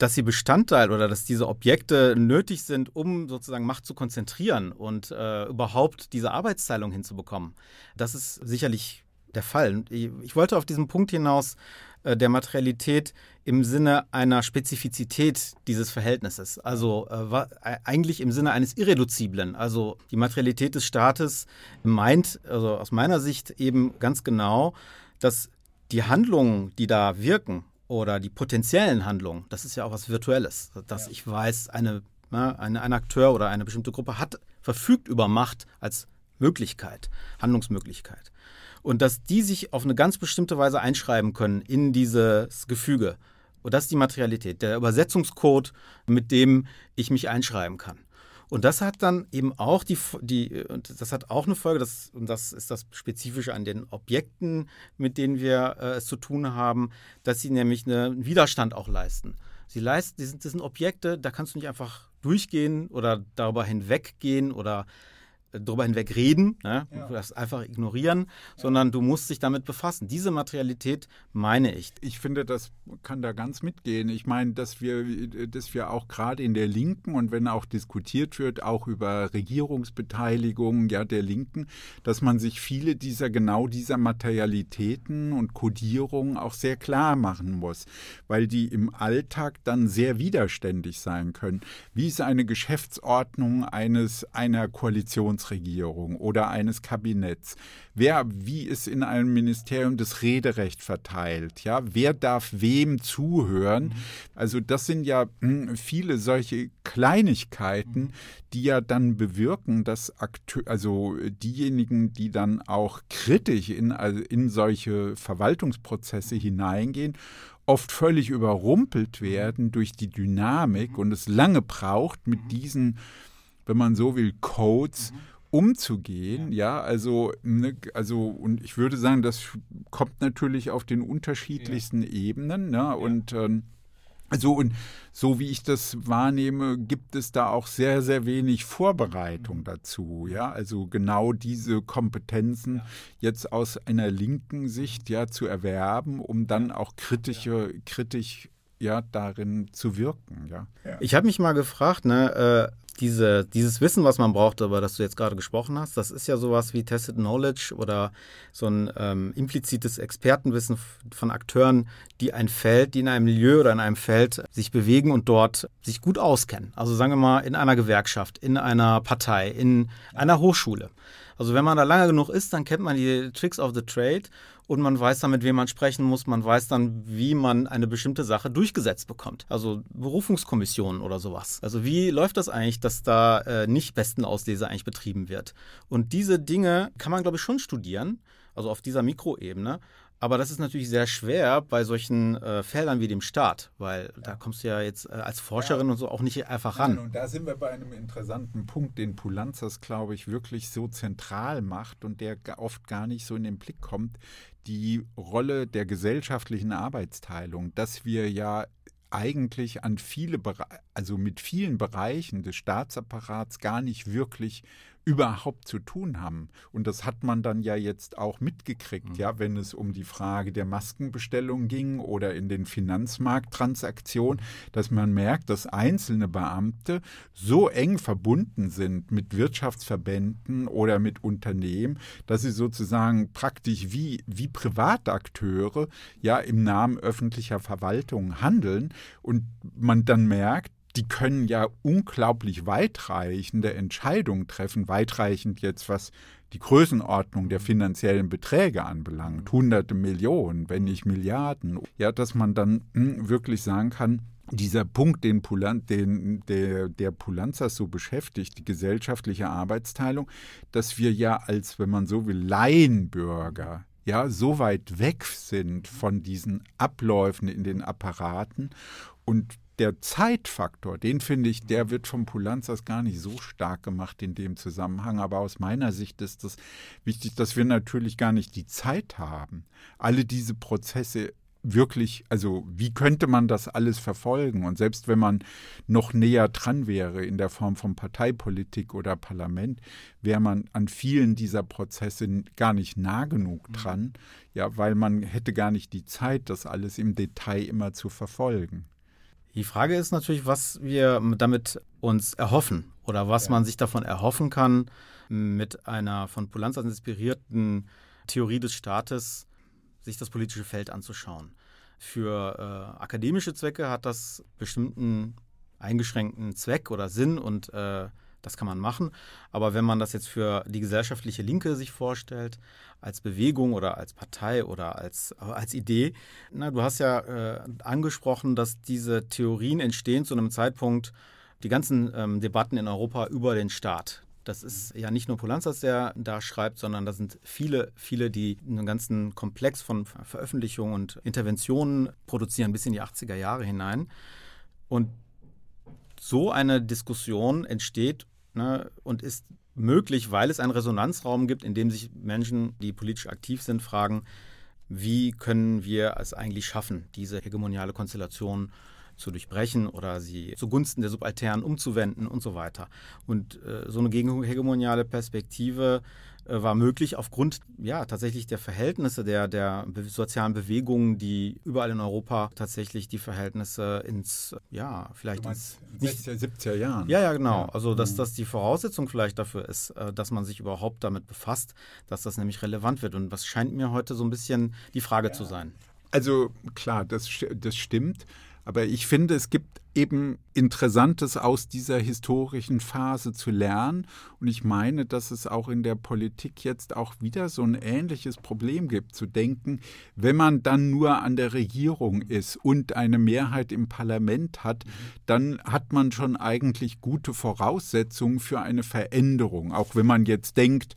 dass sie Bestandteil oder dass diese Objekte nötig sind, um sozusagen Macht zu konzentrieren und äh, überhaupt diese Arbeitsteilung hinzubekommen. Das ist sicherlich der Fall. Ich, wollte auf diesen Punkt hinaus äh, der Materialität im Sinne einer Spezifizität dieses Verhältnisses. Also äh, eigentlich im Sinne eines Irreduziblen. Also die Materialität des Staates meint, also aus meiner Sicht eben ganz genau, dass die Handlungen, die da wirken, oder die potenziellen Handlungen, das ist ja auch was Virtuelles, dass ja. ich weiß, eine, ne, eine, ein Akteur oder eine bestimmte Gruppe hat, verfügt über Macht als Möglichkeit, Handlungsmöglichkeit. Und dass die sich auf eine ganz bestimmte Weise einschreiben können in dieses Gefüge. Und das ist die Materialität, der Übersetzungscode, mit dem ich mich einschreiben kann. Und das hat dann eben auch die, die und das hat auch eine Folge, das, und das ist das Spezifische an den Objekten, mit denen wir äh, es zu tun haben, dass sie nämlich einen Widerstand auch leisten. Sie leisten, das sind, das sind Objekte, da kannst du nicht einfach durchgehen oder darüber hinweggehen oder darüber hinweg reden, ne? ja. das einfach ignorieren, ja. sondern du musst dich damit befassen. Diese Materialität meine ich. Ich finde, das kann da ganz mitgehen. Ich meine, dass wir, dass wir auch gerade in der Linken und wenn auch diskutiert wird, auch über Regierungsbeteiligung ja, der Linken, dass man sich viele dieser, genau dieser Materialitäten und Kodierungen auch sehr klar machen muss, weil die im Alltag dann sehr widerständig sein können. Wie ist eine Geschäftsordnung eines, einer Koalitions Bundesregierung oder eines Kabinetts. Wer, wie ist in einem Ministerium das Rederecht verteilt? Ja, wer darf wem zuhören? Mhm. Also das sind ja hm, viele solche Kleinigkeiten, die ja dann bewirken, dass Akteur, also diejenigen, die dann auch kritisch in, also in solche Verwaltungsprozesse hineingehen, oft völlig überrumpelt werden durch die Dynamik und es lange braucht, mit diesen, wenn man so will, Codes umzugehen. Ja, ja also, ne, also, und ich würde sagen, das kommt natürlich auf den unterschiedlichsten ja. Ebenen. Ne? Ja. Und ähm, also und so wie ich das wahrnehme, gibt es da auch sehr, sehr wenig Vorbereitung mhm. dazu. Ja, also genau diese Kompetenzen ja. jetzt aus einer linken Sicht ja zu erwerben, um dann auch kritische, kritisch ja darin zu wirken. Ja. Ich habe mich mal gefragt, ne, äh, diese, dieses Wissen, was man braucht, über das du jetzt gerade gesprochen hast, das ist ja sowas wie Tested Knowledge oder so ein ähm, implizites Expertenwissen von Akteuren, die ein Feld, die in einem Milieu oder in einem Feld sich bewegen und dort sich gut auskennen. Also sagen wir mal in einer Gewerkschaft, in einer Partei, in einer Hochschule. Also wenn man da lange genug ist, dann kennt man die Tricks of the Trade und man weiß dann, mit wem man sprechen muss. Man weiß dann, wie man eine bestimmte Sache durchgesetzt bekommt. Also Berufungskommissionen oder sowas. Also wie läuft das eigentlich, dass da äh, nicht Bestenauslese eigentlich betrieben wird? Und diese Dinge kann man, glaube ich, schon studieren, also auf dieser Mikroebene. Aber das ist natürlich sehr schwer bei solchen äh, Feldern wie dem Staat, weil ja. da kommst du ja jetzt äh, als Forscherin ja. und so auch nicht einfach ran. und da sind wir bei einem interessanten Punkt, den Pulanzas, glaube ich, wirklich so zentral macht und der oft gar nicht so in den Blick kommt. Die Rolle der gesellschaftlichen Arbeitsteilung, dass wir ja eigentlich an viele, also mit vielen Bereichen des Staatsapparats gar nicht wirklich überhaupt zu tun haben. Und das hat man dann ja jetzt auch mitgekriegt, mhm. ja, wenn es um die Frage der Maskenbestellung ging oder in den Finanzmarkttransaktionen, dass man merkt, dass einzelne Beamte so eng verbunden sind mit Wirtschaftsverbänden oder mit Unternehmen, dass sie sozusagen praktisch wie, wie Privatakteure ja im Namen öffentlicher Verwaltung handeln und man dann merkt, die können ja unglaublich weitreichende Entscheidungen treffen, weitreichend jetzt was die Größenordnung der finanziellen Beträge anbelangt, hunderte Millionen, wenn nicht Milliarden, ja, dass man dann hm, wirklich sagen kann, dieser Punkt, den, Pulan, den der, der Pulanzas so beschäftigt, die gesellschaftliche Arbeitsteilung, dass wir ja als, wenn man so will, Laienbürger ja so weit weg sind von diesen Abläufen in den Apparaten und der Zeitfaktor, den finde ich, der wird vom Pulanzas gar nicht so stark gemacht in dem Zusammenhang. Aber aus meiner Sicht ist es das wichtig, dass wir natürlich gar nicht die Zeit haben, alle diese Prozesse wirklich, also wie könnte man das alles verfolgen? Und selbst wenn man noch näher dran wäre in der Form von Parteipolitik oder Parlament, wäre man an vielen dieser Prozesse gar nicht nah genug mhm. dran, ja, weil man hätte gar nicht die Zeit, das alles im Detail immer zu verfolgen. Die Frage ist natürlich, was wir damit uns erhoffen oder was ja. man sich davon erhoffen kann, mit einer von Pulanzas inspirierten Theorie des Staates sich das politische Feld anzuschauen. Für äh, akademische Zwecke hat das bestimmten eingeschränkten Zweck oder Sinn und äh, das kann man machen. Aber wenn man das jetzt für die gesellschaftliche Linke sich vorstellt, als Bewegung oder als Partei oder als, als Idee, na, du hast ja äh, angesprochen, dass diese Theorien entstehen zu einem Zeitpunkt, die ganzen ähm, Debatten in Europa über den Staat. Das ist ja nicht nur Polanzas, der da schreibt, sondern da sind viele, viele, die einen ganzen Komplex von Veröffentlichungen und Interventionen produzieren bis in die 80er Jahre hinein. Und so eine Diskussion entsteht ne, und ist möglich, weil es einen Resonanzraum gibt, in dem sich Menschen, die politisch aktiv sind, fragen, wie können wir es eigentlich schaffen, diese hegemoniale Konstellation zu durchbrechen oder sie zugunsten der Subalternen umzuwenden und so weiter. Und äh, so eine gegenhegemoniale Perspektive war möglich aufgrund ja tatsächlich der Verhältnisse der, der sozialen Bewegungen, die überall in Europa tatsächlich die Verhältnisse ins, ja, vielleicht ins 60er, 70er Jahren. Ja, ja, genau. Also, dass mhm. das die Voraussetzung vielleicht dafür ist, äh, dass man sich überhaupt damit befasst, dass das nämlich relevant wird. Und was scheint mir heute so ein bisschen die Frage ja. zu sein. Also klar, das, das stimmt. Aber ich finde, es gibt eben Interessantes aus dieser historischen Phase zu lernen. Und ich meine, dass es auch in der Politik jetzt auch wieder so ein ähnliches Problem gibt, zu denken, wenn man dann nur an der Regierung ist und eine Mehrheit im Parlament hat, dann hat man schon eigentlich gute Voraussetzungen für eine Veränderung. Auch wenn man jetzt denkt,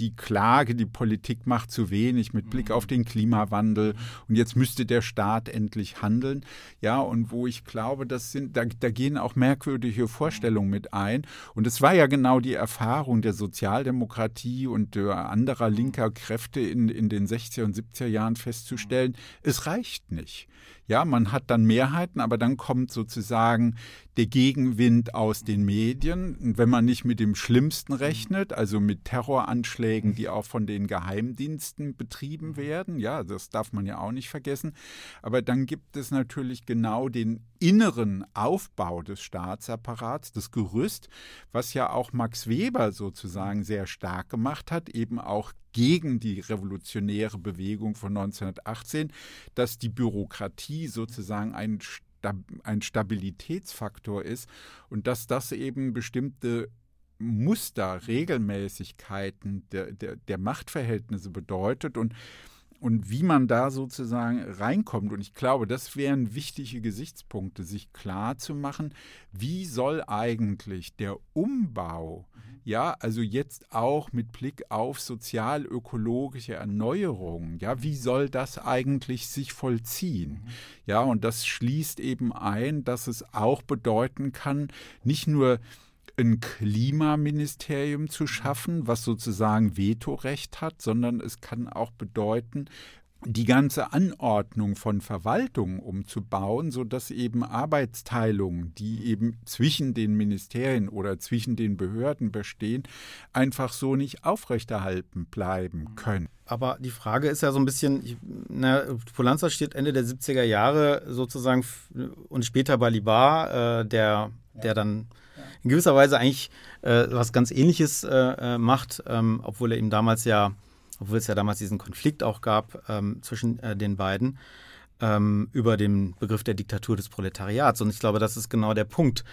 die Klage, die Politik macht zu wenig mit Blick auf den Klimawandel und jetzt müsste der Staat endlich handeln. Ja, und wo ich glaube, das sind, da, da gehen auch merkwürdige Vorstellungen mit ein. Und es war ja genau die Erfahrung der Sozialdemokratie und der anderer linker Kräfte in, in den 60er und 70er Jahren festzustellen, es reicht nicht. Ja, man hat dann Mehrheiten, aber dann kommt sozusagen der Gegenwind aus den Medien. Und wenn man nicht mit dem Schlimmsten rechnet, also mit Terroranschlägen, die auch von den Geheimdiensten betrieben werden, ja, das darf man ja auch nicht vergessen. Aber dann gibt es natürlich genau den inneren Aufbau des Staatsapparats, das Gerüst, was ja auch Max Weber sozusagen sehr stark gemacht hat, eben auch gegen die revolutionäre Bewegung von 1918, dass die Bürokratie sozusagen ein, ein Stabilitätsfaktor ist und dass das eben bestimmte Muster, Regelmäßigkeiten der, der, der Machtverhältnisse bedeutet und und wie man da sozusagen reinkommt. Und ich glaube, das wären wichtige Gesichtspunkte, sich klar zu machen, wie soll eigentlich der Umbau, ja, also jetzt auch mit Blick auf sozial-ökologische Erneuerung, ja, wie soll das eigentlich sich vollziehen? Ja, und das schließt eben ein, dass es auch bedeuten kann, nicht nur ein Klimaministerium zu schaffen, was sozusagen Vetorecht hat, sondern es kann auch bedeuten, die ganze Anordnung von Verwaltungen umzubauen, sodass eben Arbeitsteilungen, die eben zwischen den Ministerien oder zwischen den Behörden bestehen, einfach so nicht aufrechterhalten bleiben können. Aber die Frage ist ja so ein bisschen, na, Polanza steht Ende der 70er Jahre sozusagen und später Balibar, äh, der, der dann in gewisser Weise eigentlich äh, was ganz Ähnliches äh, äh, macht, ähm, obwohl er ihm damals ja, obwohl es ja damals diesen Konflikt auch gab ähm, zwischen äh, den beiden ähm, über den Begriff der Diktatur des Proletariats. Und ich glaube, das ist genau der Punkt,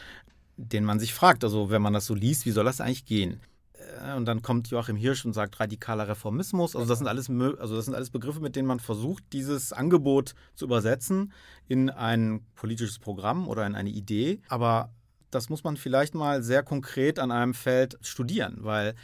den man sich fragt. Also wenn man das so liest, wie soll das eigentlich gehen? Äh, und dann kommt Joachim Hirsch und sagt radikaler Reformismus. Also das sind alles, also das sind alles Begriffe, mit denen man versucht, dieses Angebot zu übersetzen in ein politisches Programm oder in eine Idee. Aber das muss man vielleicht mal sehr konkret an einem Feld studieren, weil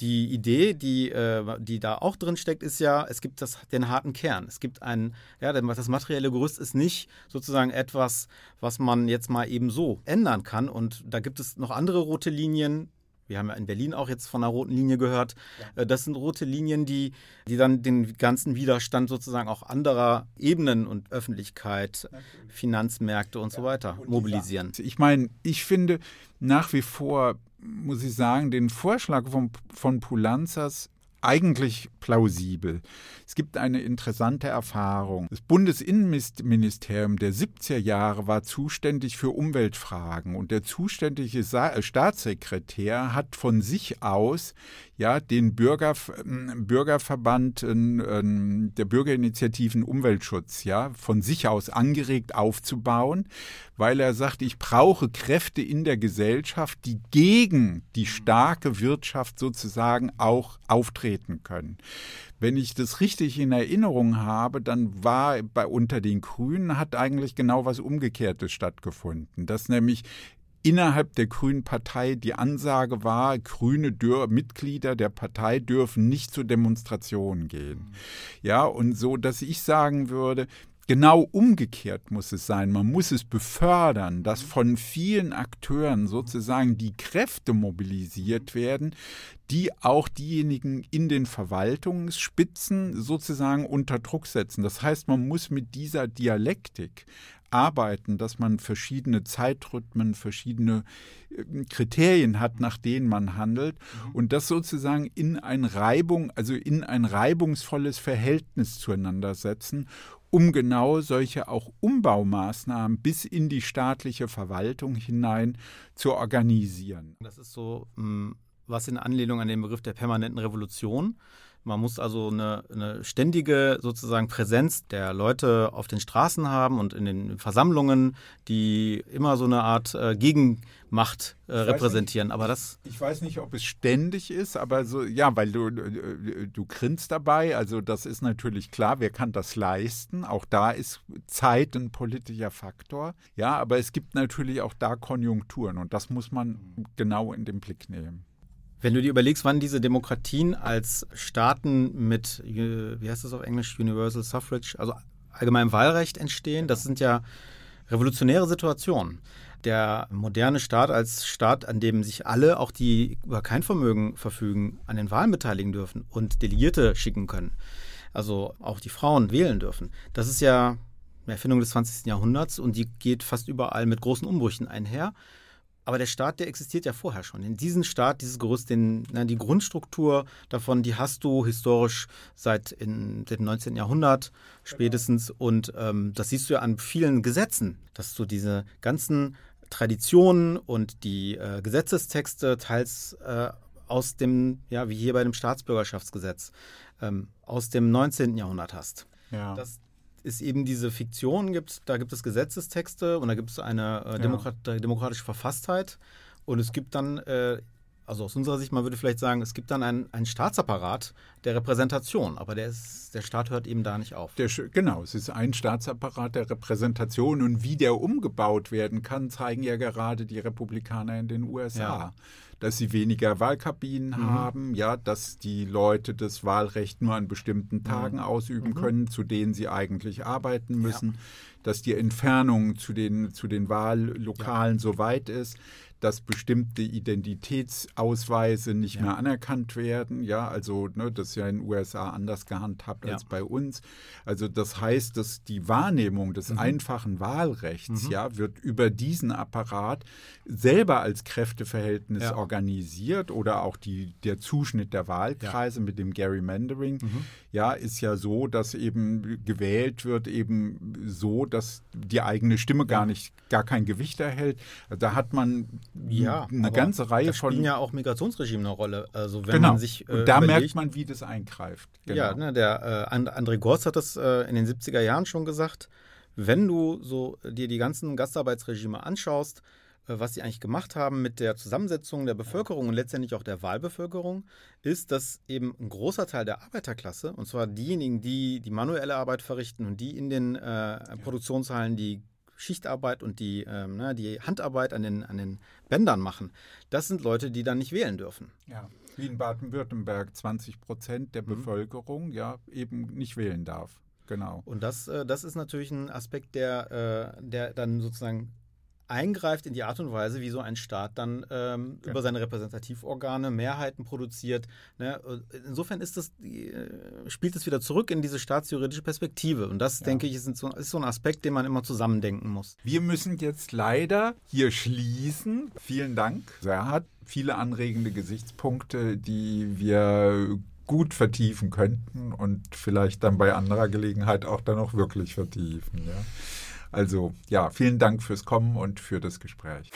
die Idee, die, äh, die da auch drin steckt, ist ja, es gibt das, den harten Kern. Es gibt einen, ja, das materielle Gerüst ist nicht sozusagen etwas, was man jetzt mal eben so ändern kann. Und da gibt es noch andere rote Linien, wir haben ja in Berlin auch jetzt von einer roten Linie gehört. Ja. Äh, das sind rote Linien, die, die dann den ganzen Widerstand sozusagen auch anderer Ebenen und Öffentlichkeit, Natürlich. Finanzmärkte und ja. so weiter mobilisieren. Ich meine, ich finde nach wie vor, muss ich sagen, den Vorschlag von, von Pulanzas eigentlich plausibel. Es gibt eine interessante Erfahrung. Das Bundesinnenministerium der 70er Jahre war zuständig für Umweltfragen und der zuständige Staatssekretär hat von sich aus ja den Bürger, Bürgerverband der Bürgerinitiativen Umweltschutz ja von sich aus angeregt aufzubauen, weil er sagt, ich brauche Kräfte in der Gesellschaft, die gegen die starke Wirtschaft sozusagen auch auftreten können. Wenn ich das richtig in Erinnerung habe, dann war bei unter den Grünen hat eigentlich genau was Umgekehrtes stattgefunden, dass nämlich innerhalb der Grünen Partei die Ansage war, grüne Dür Mitglieder der Partei dürfen nicht zu Demonstrationen gehen. Ja, und so, dass ich sagen würde, Genau umgekehrt muss es sein. Man muss es befördern, dass von vielen Akteuren sozusagen die Kräfte mobilisiert werden, die auch diejenigen in den Verwaltungsspitzen sozusagen unter Druck setzen. Das heißt, man muss mit dieser Dialektik arbeiten, dass man verschiedene Zeitrhythmen, verschiedene ähm, Kriterien hat, nach denen man handelt mhm. und das sozusagen in ein Reibung, also in ein reibungsvolles Verhältnis zueinander setzen, um genau solche auch Umbaumaßnahmen bis in die staatliche Verwaltung hinein zu organisieren. Das ist so hm, was in Anlehnung an den Begriff der permanenten Revolution. Man muss also eine, eine, ständige sozusagen Präsenz der Leute auf den Straßen haben und in den Versammlungen, die immer so eine Art äh, Gegenmacht äh, repräsentieren. Nicht, aber das ich weiß nicht, ob es ständig ist, aber so ja, weil du du, du grinst dabei. Also das ist natürlich klar. Wer kann das leisten? Auch da ist Zeit ein politischer Faktor. Ja, aber es gibt natürlich auch da Konjunkturen und das muss man genau in den Blick nehmen. Wenn du dir überlegst, wann diese Demokratien als Staaten mit, wie heißt das auf Englisch, Universal Suffrage, also allgemeinem Wahlrecht entstehen, das sind ja revolutionäre Situationen. Der moderne Staat als Staat, an dem sich alle, auch die über kein Vermögen verfügen, an den Wahlen beteiligen dürfen und Delegierte schicken können. Also auch die Frauen wählen dürfen. Das ist ja eine Erfindung des 20. Jahrhunderts und die geht fast überall mit großen Umbrüchen einher. Aber der Staat, der existiert ja vorher schon. In diesem Staat, dieses Gerüst, den, na, die Grundstruktur davon, die hast du historisch seit, in, dem 19. Jahrhundert spätestens. Genau. Und ähm, das siehst du ja an vielen Gesetzen, dass du diese ganzen Traditionen und die äh, Gesetzestexte teils äh, aus dem, ja, wie hier bei dem Staatsbürgerschaftsgesetz, ähm, aus dem 19. Jahrhundert hast. Ja. Das, es eben diese Fiktion gibt, da gibt es Gesetzestexte und da gibt es eine äh, Demokrat demokratische Verfasstheit. Und es gibt dann äh, also aus unserer Sicht, man würde vielleicht sagen, es gibt dann einen, einen Staatsapparat der Repräsentation, aber der, ist, der Staat hört eben da nicht auf. Der, genau, es ist ein Staatsapparat der Repräsentation und wie der umgebaut werden kann, zeigen ja gerade die Republikaner in den USA. Ja dass sie weniger Wahlkabinen mhm. haben, ja, dass die Leute das Wahlrecht nur an bestimmten Tagen mhm. ausüben mhm. können, zu denen sie eigentlich arbeiten müssen, ja. dass die Entfernung zu den, zu den Wahllokalen ja. so weit ist, dass bestimmte Identitätsausweise nicht ja. mehr anerkannt werden. Ja, also ne, das ist ja in den USA anders gehandhabt ja. als bei uns. Also das heißt, dass die Wahrnehmung des mhm. einfachen Wahlrechts mhm. ja wird über diesen Apparat selber als Kräfteverhältnis ja. organisiert oder auch die, der Zuschnitt der Wahlkreise mit dem Gerrymandering. Mhm. Ja, ist ja so, dass eben gewählt wird eben so, dass die eigene Stimme gar nicht, gar kein Gewicht erhält. Da hat man ja, eine ganze Reihe da von. spielen ja auch Migrationsregime eine Rolle. Also wenn genau. man sich, äh, und da überlegt, merkt man, wie das eingreift. Genau. Ja, ne, der äh, André Gorz hat das äh, in den 70er Jahren schon gesagt. Wenn du so dir die ganzen Gastarbeitsregime anschaust, äh, was sie eigentlich gemacht haben mit der Zusammensetzung der Bevölkerung und letztendlich auch der Wahlbevölkerung, ist, dass eben ein großer Teil der Arbeiterklasse, und zwar diejenigen, die die manuelle Arbeit verrichten und die in den äh, Produktionshallen die Schichtarbeit und die, ähm, ne, die Handarbeit an den, an den Bändern machen, das sind Leute, die dann nicht wählen dürfen. Ja, wie in Baden-Württemberg 20 Prozent der mhm. Bevölkerung ja eben nicht wählen darf. Genau. Und das, äh, das ist natürlich ein Aspekt, der, äh, der dann sozusagen eingreift in die Art und Weise, wie so ein Staat dann ähm, ja. über seine Repräsentativorgane Mehrheiten produziert. Ne? Insofern ist das, äh, spielt es wieder zurück in diese staatsjuridische Perspektive. Und das, ja. denke ich, ist so, ist so ein Aspekt, den man immer zusammendenken muss. Wir müssen jetzt leider hier schließen. Vielen Dank. Er hat viele anregende Gesichtspunkte, die wir gut vertiefen könnten und vielleicht dann bei anderer Gelegenheit auch dann auch wirklich vertiefen. Ja. Also ja, vielen Dank fürs Kommen und für das Gespräch.